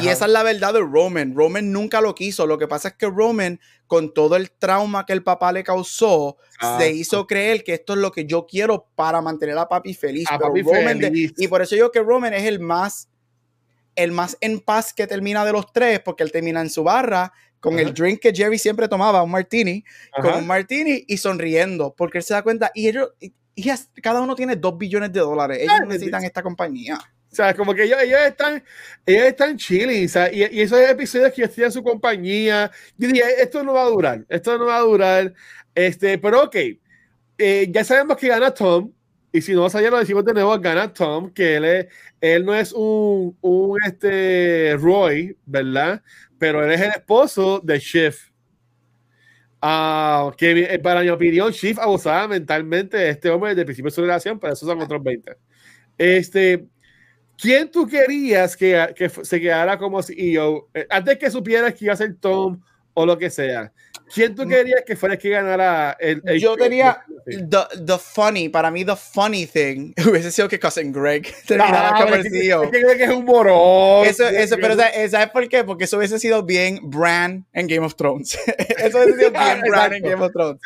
Y esa es la verdad de Roman. Roman nunca lo quiso. Lo que pasa es que Roman, con todo el trauma que el papá le causó, Ah. se hizo creer que esto es lo que yo quiero para mantener a papi feliz. A Pero papi Roman de- feliz. y por eso digo que Roman es el más, el más en paz que termina de los tres, porque él termina en su barra con Ajá. el drink que Jerry siempre tomaba, un martini, con un martini y sonriendo, porque él se da cuenta. Y ellos, y- cada uno tiene dos billones de dólares. Ellos necesitan es- esta compañía. O sea, como que ellos, ellos están, ellos están chilling, y, y esos episodios que ellos tienen su compañía, yo dije, esto no va a durar, esto no va a durar, este, pero ok, eh, ya sabemos que gana Tom, y si no, ya lo decimos de nuevo, gana Tom, que él, es- él no es un, un este, Roy, ¿verdad? Pero él es el esposo de Shiv. Ah, que eh, para mi opinión, Shiv abusaba mentalmente de este hombre desde el principio de su relación, pero esos son otros 20. Este, ¿quién tú querías que, que se quedara como CEO? Eh, Antes que supieras que iba a ser Tom o lo que sea. ¿Quién tú querías que fuera que ganara el, el Yo tenía the, the funny, para mí, the funny thing hubiese sido que Cousin Greg terminara Ah, como el que- CEO. es que creo que es un morón. Eso, eso, pero ¿sabes ¿sabes por qué? Porque eso hubiese sido bien Bran en Game of Thrones. eso hubiese sido bien Bran en. Game of Thrones.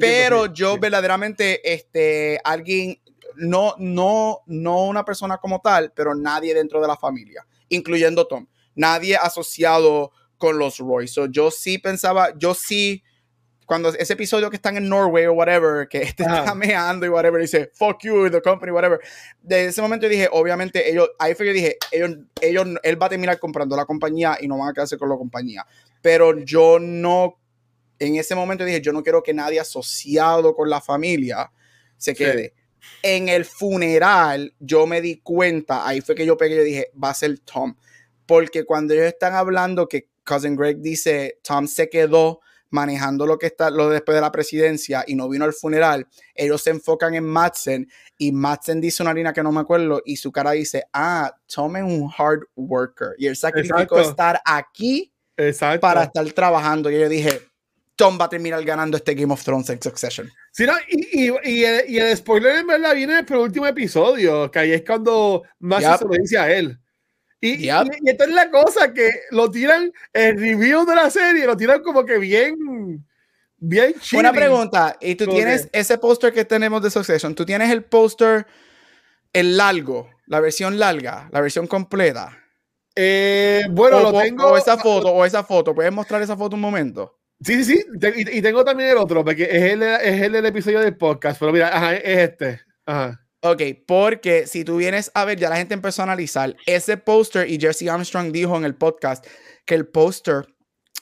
Pero yo verdaderamente, este, alguien, no, no, no una persona como tal, pero nadie dentro de la familia, incluyendo Tom, nadie asociado con los Roy. So, yo sí pensaba, yo sí, cuando ese episodio que están en Norway o whatever, que este está meando y whatever, dice, fuck you, the company, whatever. De ese momento yo dije, obviamente, ellos, ahí fue que dije, ellos, ellos, él va a terminar comprando la compañía y no van a quedarse con la compañía. Pero yo no, en ese momento dije, yo no quiero que nadie asociado con la familia se quede. En el funeral, yo me di cuenta, ahí fue que yo pegué y dije, va a ser Tom. Porque cuando ellos están hablando que Cousin Greg dice, Tom se quedó manejando lo que está, lo después de la presidencia y no vino al funeral, ellos se enfocan en Madsen y Madsen dice una línea que no me acuerdo y su cara dice, ah, Tom es un hard worker y él sacrificó Exacto. estar aquí Exacto. para estar trabajando. Y yo dije, Tom va a terminar ganando este Game of Thrones en Succession. Sí, no, y, y, y, el, y el spoiler en verdad viene en el último episodio, que ahí es cuando más Yep. se lo dice a él. Y, Yep. y, esta es la cosa que lo tiran, el review de la serie, lo tiran como que bien, bien chido. Una pregunta, ¿y tú ¿Cómo tienes ese póster que tenemos de Succession? ¿Tú tienes el póster, el largo, la versión larga, la versión completa? Eh, bueno, o, lo tengo. o esa foto, o esa foto. ¿Puedes mostrar esa foto un momento? Sí, sí, sí. y, y tengo también el otro, porque es el, es el del episodio del podcast. Pero mira, ajá, es este. Ajá. Ok, porque si tú vienes a ver, ya la gente empezó a analizar ese póster y Jesse Armstrong dijo en el podcast que el póster,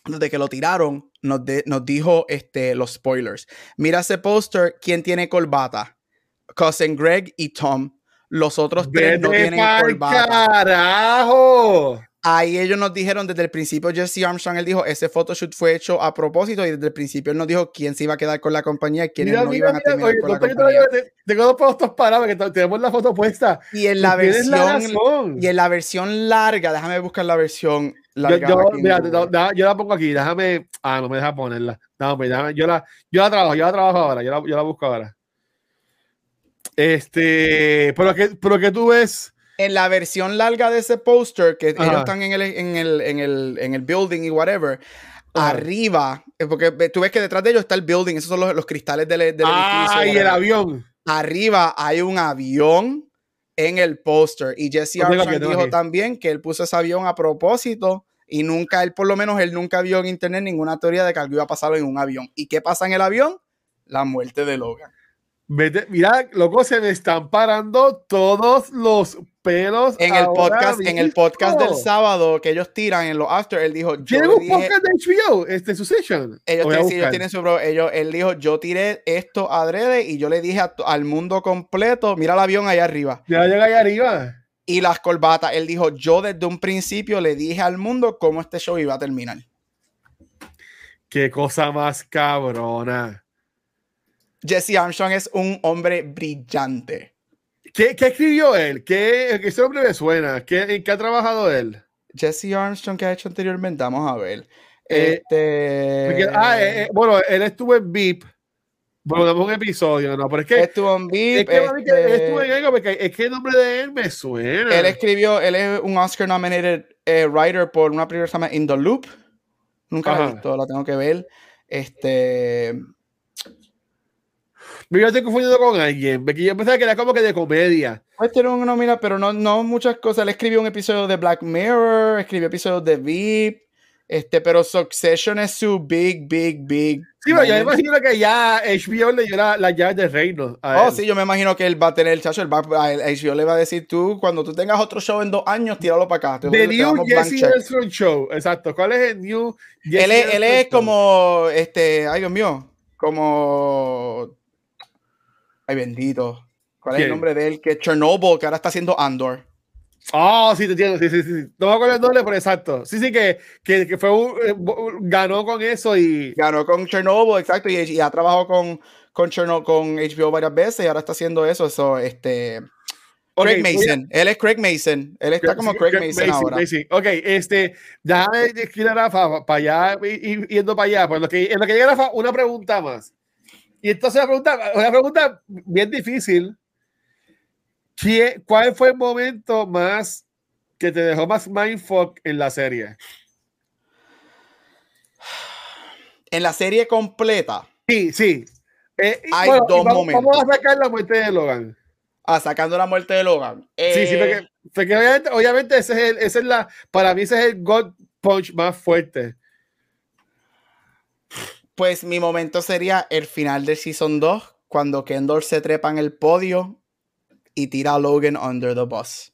desde que lo tiraron, nos, de- nos dijo este, los spoilers. Mira ese póster, ¿quién tiene corbata? Cousin Greg y Tom. Los otros tres no tienen corbata. carajo! Ahí ellos nos dijeron desde el principio, Jesse Armstrong, él dijo, ese photoshoot fue hecho a propósito y desde el principio él nos dijo quién se iba a quedar con la compañía quiénes Mira, no mira, iban a terminar oye, con la compañía. te- Tengo dos postos parados que te- tenemos la foto puesta. Y en la versión. Y en la versión larga, déjame buscar la versión Yo, larga. yo, mira, la pongo aquí, déjame. Ah, no me deja ponerla. No, déjame- yo, la, yo la trabajo, yo la trabajo ahora, yo la, yo la busco ahora. Este, pero que, pero que tú ves. En la versión larga de ese póster, que Ajá. ellos están en el, en, el, en, el, en el building y whatever, Ajá. arriba, eh, porque tú ves que detrás de ellos está el building, esos son los, los cristales del, del Ah, edificio. y el whatever. avión. Arriba hay un avión en el póster. Y Jesse Armstrong dijo aquí. también que él puso ese avión a propósito. Y nunca, él por lo menos, él nunca vio en internet ninguna teoría de que algo iba a pasar en un avión. ¿Y qué pasa en el avión? La muerte de Logan. Vete- mira, loco, se me están parando todos los pelos. En el podcast, en el podcast del sábado que ellos tiran en los after, él dijo, yo ¿Tienen un dije- podcast de HBO? Este, Succession. ellos, a tienen, sí, ellos buscar. tienen su ellos, él dijo, yo tiré esto adrede y yo le dije a al mundo completo, mira el avión allá arriba. Ya llega allá arriba. Y las corbatas, él dijo, yo desde un principio le dije al mundo cómo este show iba a terminar. Qué cosa más cabrona. Jesse Armstrong es un hombre brillante. ¿Qué, qué escribió él? ¿Qué, ese nombre me suena. ¿Qué, ¿En qué ha trabajado él? Jesse Armstrong, que ha hecho anteriormente? Vamos a ver. Eh, este. Porque- ah, eh, eh, bueno, él estuvo en VIP. Bueno, un episodio, ¿no? Pero es que, estuvo en es VIP. que, mami, que él este, estuvo en algo porque es que el nombre de él me suena. él escribió, él es un Oscar nominated eh, writer por una película que se llama In the Loop. Nunca la he visto, la tengo que ver. Este. Me estoy confundiendo con alguien. Porque yo pensaba que era como que de comedia. Pues tiene una nómina, pero no, no muchas cosas. Él escribió un episodio de Black Mirror, escribió episodios de VIP, este, pero Succession es su big, big, big. Sí, pero yo me imagino que ya HBO le dio la, la llave del reino. a Oh, él. sí, yo me imagino que él va a tener el chacho, él va, a HBO le va a decir tú, cuando tú tengas otro show en dos años, tíralo para acá. te- The New Jesse. Armstrong Show. Exacto. ¿Cuál es el New Jesse Él es, él es como, este, ay Dios mío, como, ay bendito, ¿cuál es el nombre de él? Que Chernobyl, que ahora está haciendo Andor. Oh, sí, te entiendo. Sí, sí, sí. No me acuerdo el nombre, pero exacto. Sí, sí, que, que, que fue un, eh, ganó con eso y. Ganó con Chernobyl, exacto, y, y ha trabajado con, con, Cherno- con HBO varias veces y ahora está haciendo eso, eso, este... Craig Mason, él es Craig Mason, él está como Craig Craig Mason ahora. Mason. Ok, este, déjame escribir a Rafa para allá, yendo para allá. Pues lo que, en lo que llega Rafa, una pregunta más. Y entonces la pregunta, una pregunta bien difícil. ¿Quién- ¿Cuál fue el momento más que te dejó más mindfuck en la serie? En la serie completa, Sí, sí. Eh, Hay bueno, dos vamos, momentos. Vamos a sacar la muerte de Logan. ah, sacando la muerte de Logan. Sí, sí, eh, porque, porque obviamente, obviamente ese es el, ese es la, para mí ese es el God Punch más fuerte. Pues mi momento sería el final del Season 2, cuando Kendall se trepa en el podio y tira a Logan under the bus.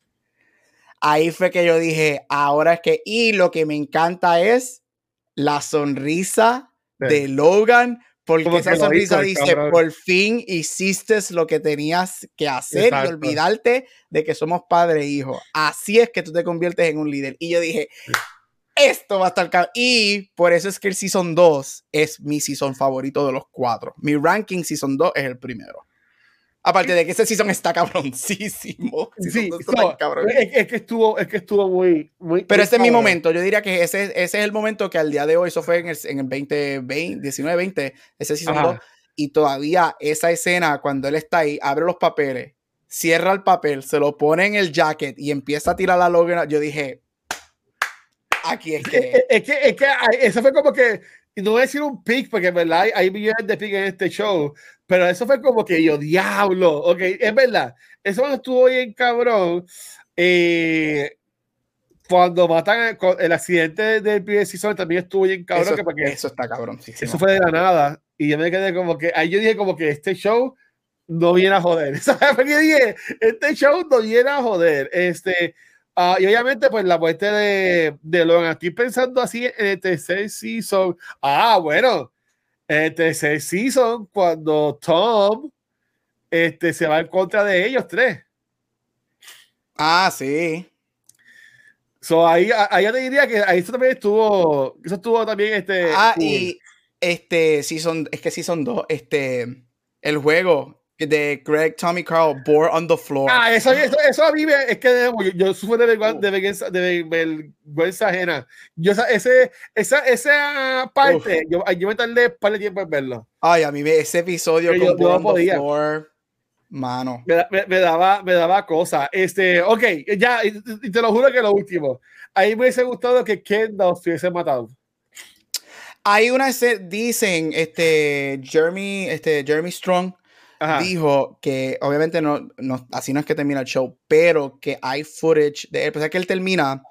Ahí fue que yo dije, ahora es que, y lo que me encanta es la sonrisa Sí. de Logan, porque esa sonrisa hizo dice, cabrón. por fin hiciste lo que tenías que hacer Exacto. y olvidarte de que somos padre e hijo. Así es que tú te conviertes en un líder. Y yo dije, esto va a estar cabrón. Y por eso es que el Season 2 es mi season favorito de los cuatro. Mi ranking Season 2 es el primero. Aparte de que ese season está cabroncísimo. Season Sí, 2 está no, tan cabrón. es, es que estuvo, es que estuvo muy, muy. Pero ese es mi momento. Yo diría que ese, ese es el momento que al día de hoy, eso fue en el, en el 2020, 19, 20, ese season Ajá. 2. Y todavía esa escena, cuando él está ahí, abre los papeles, cierra el papel, se lo pone en el jacket y empieza a tirar la Logan. Yo dije, aquí es que. es- que, es que eso fue como que, no voy a decir un pick, porque en verdad hay, hay millones de picks en este show, pero eso fue como que yo, diablo, ok, es verdad, eso estuvo bien cabrón. eh, cuando matan el accidente del primer season también estuvo bien cabrón, eso, que porque eso está cabrón. eso fue de la nada, y yo me quedé como que, ahí yo dije como que este show no viene a joder, ¿sabes? Porque dije, este show no viene a joder, este, ah, y obviamente pues la muerte de, de Logan, estoy pensando así en el tercer season, ah, bueno, en el tercer season, cuando Tom este, se va en contra de ellos tres, Ah, sí. so, ahí, ahí yo te diría que ahí eso también estuvo, eso estuvo también este... Ah, cool. y este season, es que season 2, este, el juego de Greg Tommy Carl, Bore on the Floor. Ah, eso, eso, eso a mí me, es que yo, yo sufro de vergüenza, de vergüenza, de vergüenza ajena. Yo, ese, esa, esa parte, yo, yo me tardé un par de tiempo en verlo. Ay, a mí me- ese episodio Pero con yo- Bore no on the. Floor, mano. Me, me, me daba, me daba cosa. Este, ok, ya, y, y te lo juro que lo último. Ahí me hubiese gustado que Kendall se hubiese matado. Hay una dicen, este, Jeremy, este, Jeremy Strong Ajá. dijo que obviamente no, no, así no es que termina el show, pero que hay footage de él, pues que él termina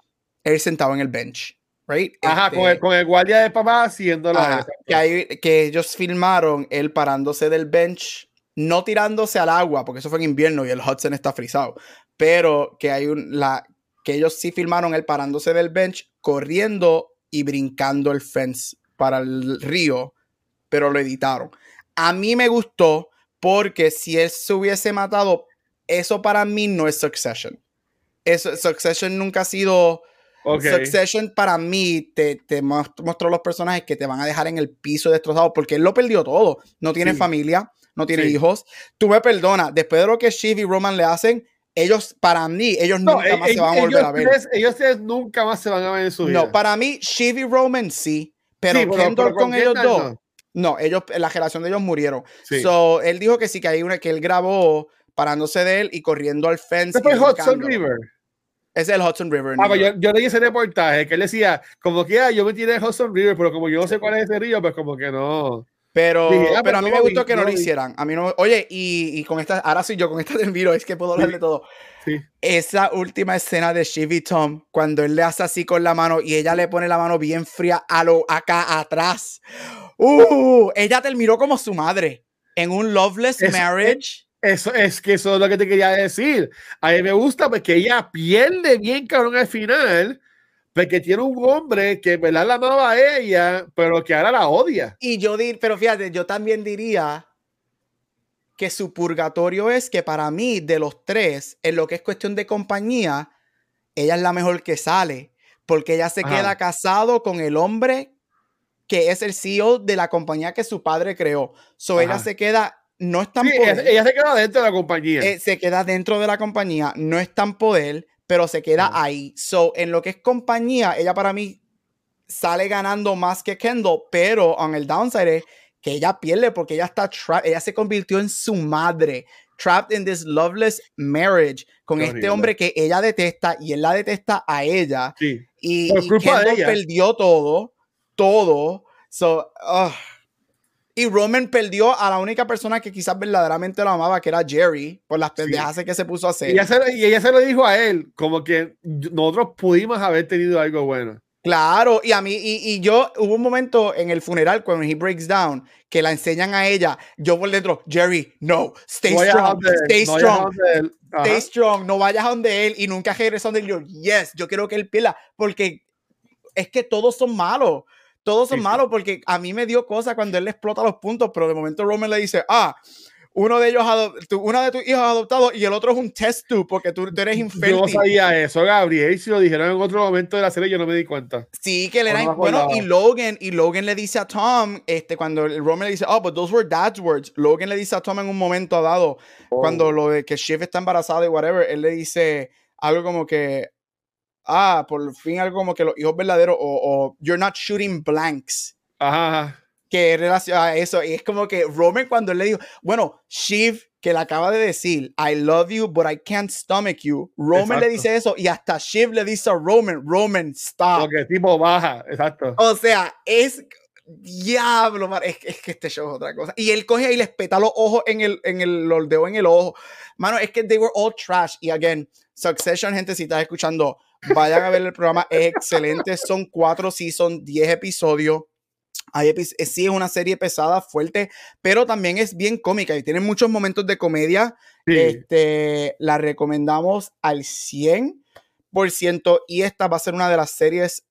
él sentado en el bench, right? Ajá, Este, con, el, con el guardia de papá haciendo la. Ajá, que, hay- que ellos filmaron él parándose del bench no tirándose al agua, porque eso fue en invierno y el Hudson está frisado, pero que hay un, la, que ellos sí filmaron él parándose del bench, corriendo y brincando el fence para el río, pero lo editaron. A mí me gustó porque si él se hubiese matado, eso para mí no es Succession. Eso, Succession nunca ha sido... Succession para mí te, te, mostró los personajes que te van a dejar en el piso destrozado porque él lo perdió todo. No tiene familia, no tiene hijos. Tú me perdonas, después de lo que Shiv y Roman le hacen, ellos, para mí, ellos nunca e, más se van a volver a ver. ellos nunca más se van a ver en su vida. No, para mí, Shiv y Roman sí, pero, Kendall con, ellos dos. No. Ellos, la generación de ellos murieron. So, él dijo que sí, que hay una que él grabó parándose de él y corriendo al fence. ¿Ese fue Hudson River? Es el Hudson River. Ah, pues yo, yo, leí ese reportaje que él decía, como que ah, yo me tiré el Hudson River, pero como yo no sé cuál es ese río, pues como que no. Pero, ah, pero a mí me gustó que no lo hicieran. A mí no, oye, y, y, con esta, ahora sí yo con esta del envío, es que puedo hablar de todo. Sí. Esa última escena de Shiv Tom, cuando él le hace así con la mano y ella le pone la mano bien fría a lo acá atrás. Uh, ella terminó como su madre en un loveless marriage. Eso es que eso es lo que te quería decir. A mí me gusta porque ella pierde bien cabrón al final porque tiene un hombre que ¿verdad? la amaba a ella, pero que ahora la odia. Y yo dir, pero fíjate, yo también diría que su purgatorio es que para mí, de los tres, en lo que es cuestión de compañía, ella es la mejor que sale, porque ella se queda casado con el hombre que es el CEO de la compañía que su padre creó. So ella se queda, no está en poder. Ella, se queda dentro de la compañía. Eh, se queda dentro de la compañía, no está en poder pero se queda ahí. So, en lo que es compañía, ella para mí sale ganando más que Kendall, pero en el downside es que ella pierde porque ella está trapped, ella se convirtió en su madre, trapped in this loveless marriage con este hombre que ella detesta y él la detesta a ella. Sí. Y, Kendall perdió todo, todo. So, y Roman perdió a la única persona que quizás verdaderamente lo amaba, que era Jerry, por las pendejas que se puso a hacer. Y ella, se, y ella se lo dijo a él, como que nosotros pudimos haber tenido algo bueno. Claro, y a mí, y, yo, hubo un momento en el funeral cuando he breaks down que la enseñan a ella, yo por dentro, Jerry, no, stay strong, stay strong, stay strong, no vayas a donde él y nunca regresas donde él. Yo, yes, yo quiero que él pierda, porque es que todos son malos. Todos son malos porque a mí me dio cosa cuando él le explota los puntos, pero de momento Roman le dice, ah, uno de ellos, uno de tus hijos adoptado y el otro es un test tube porque tú, eres infértil. Yo no sabía eso, Gabriel. Si lo dijeron en otro momento de la serie, yo no me di cuenta. Sí, que él era. bueno, y Logan, y Logan le dice a Tom, este, cuando Roman le dice, oh, but those were dad's words. Logan le dice a Tom en un momento dado, cuando oh. lo de que Shiv está embarazada y whatever, él le dice algo como que, ah, por fin algo como que los hijos verdaderos o, you're not shooting blanks. Ajá. Que relaciona a eso. Y es como que Roman cuando él le dijo, bueno, Shiv, que le acaba de decir, I love you, but I can't stomach you. Roman le dice eso y hasta Shiv le dice a Roman, Roman, stop. Porque tipo baja, exacto. O sea, es diablo, man. Es, que este show es otra cosa. Y él coge y les peta los ojos en el, en el, los dedos en el ojo. Mano, es que they were all trash. Y again, Succession, gente, si estás escuchando, Vayan a ver el programa, es excelente. Son cuatro son diez episodios. Hay eh, sí, es una serie pesada, fuerte, pero también es bien cómica y tiene muchos momentos de comedia. Este, la recomendamos al 100% y esta va a ser una de las series,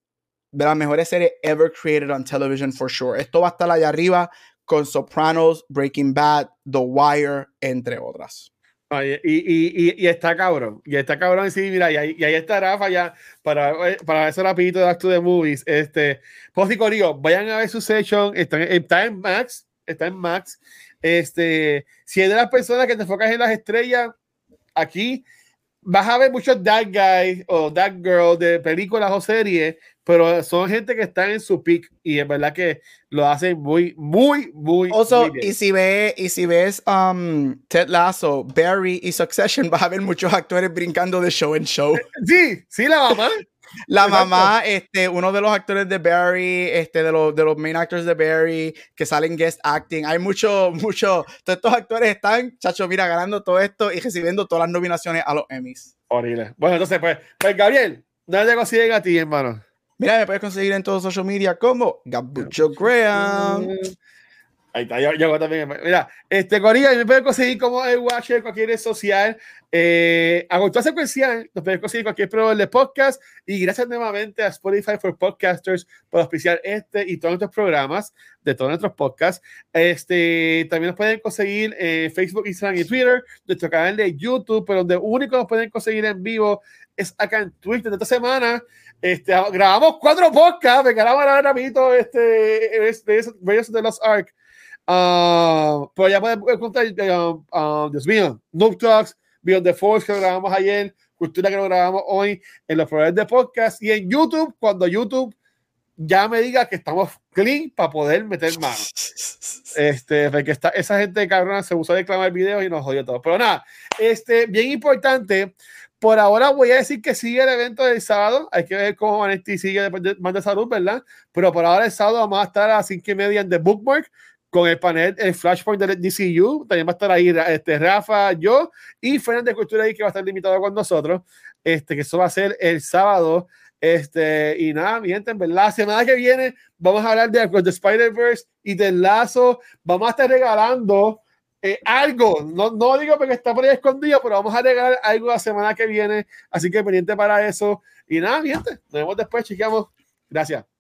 de las mejores series ever created on television for sure. Esto va a estar allá arriba con Sopranos, Breaking Bad, The Wire, entre otras. Y, y, y, está cabrón, y está cabrón, sí, mira, y ahí, ahí está Rafa ya, para, eh, para eso rapidito de Back to Movies, este, Post Corillo, vayan a ver su session, está, está en Max, está en Max, este, si es de las personas que te enfocas en las estrellas, aquí vas a ver muchos that guys o that girl de películas o series pero son gente que están en su peak y es verdad que lo hacen muy, muy, muy, also, Y si, ve, y si ves um, Ted Lasso, Barry y Succession, vas a ver muchos actores brincando de show en show. Sí, sí, la mamá. La mamá, este, uno de los actores de Barry, este, de los, de los main actors de Barry, que salen guest acting. Hay mucho, mucho. Todos estos actores están, chacho, mira, ganando todo esto y recibiendo todas las nominaciones a los Emmys. Horrible. Bueno, entonces, pues, pues Gabriel, ¿dónde te consiguen a ti, hermano? Mira, me puedes conseguir en todos los social media como Gabucho Graham. Ahí está, llegó también. Mira, este Corilla, me pueden conseguir como el Watcher cualquier social. Eh, a Secuencial, nos pueden conseguir cualquier proveedor de podcast. Y gracias nuevamente a Spotify for Podcasters por auspiciar este y todos nuestros programas de todos nuestros podcasts. Este, también nos pueden conseguir en Facebook, Instagram y Twitter, nuestro canal de YouTube, pero donde único nos pueden conseguir en vivo es acá en Twitter. Esta semana este, grabamos cuatro podcasts, me grabamos rapidito este, este, de los Ark Uh, pero ya pueden encontrar, uh, uh, Dios mío, Noob Talks, Beyond the Force que grabamos ayer, Cultura que lo grabamos hoy en los programas de podcast y en YouTube, cuando YouTube ya me diga que estamos clean para poder meter mano. Este, porque está, esa gente cabrona se usó de reclamar videos y nos jodió todo. Pero nada, este, bien importante. Por ahora voy a decir que sigue el evento del sábado. Hay que ver cómo Vanetti sigue después de, más de salud, ¿verdad? Pero por ahora el sábado vamos a estar a las 5 y media en The Bookmark con el panel, el Flashpoint del DCU. También va a estar ahí este, Rafa, yo y Fernández de Cultura ahí que va a estar limitado con nosotros. Este, que eso va a ser el sábado. Este, y nada, mi en verdad, la semana que viene vamos a hablar de, de Spider-Verse y del lazo. Vamos a estar regalando eh, algo. No, no digo porque está por ahí escondido, pero vamos a regalar algo la semana que viene. Así que pendiente para eso. Y nada, mi gente, nos vemos después, chequeamos. Gracias.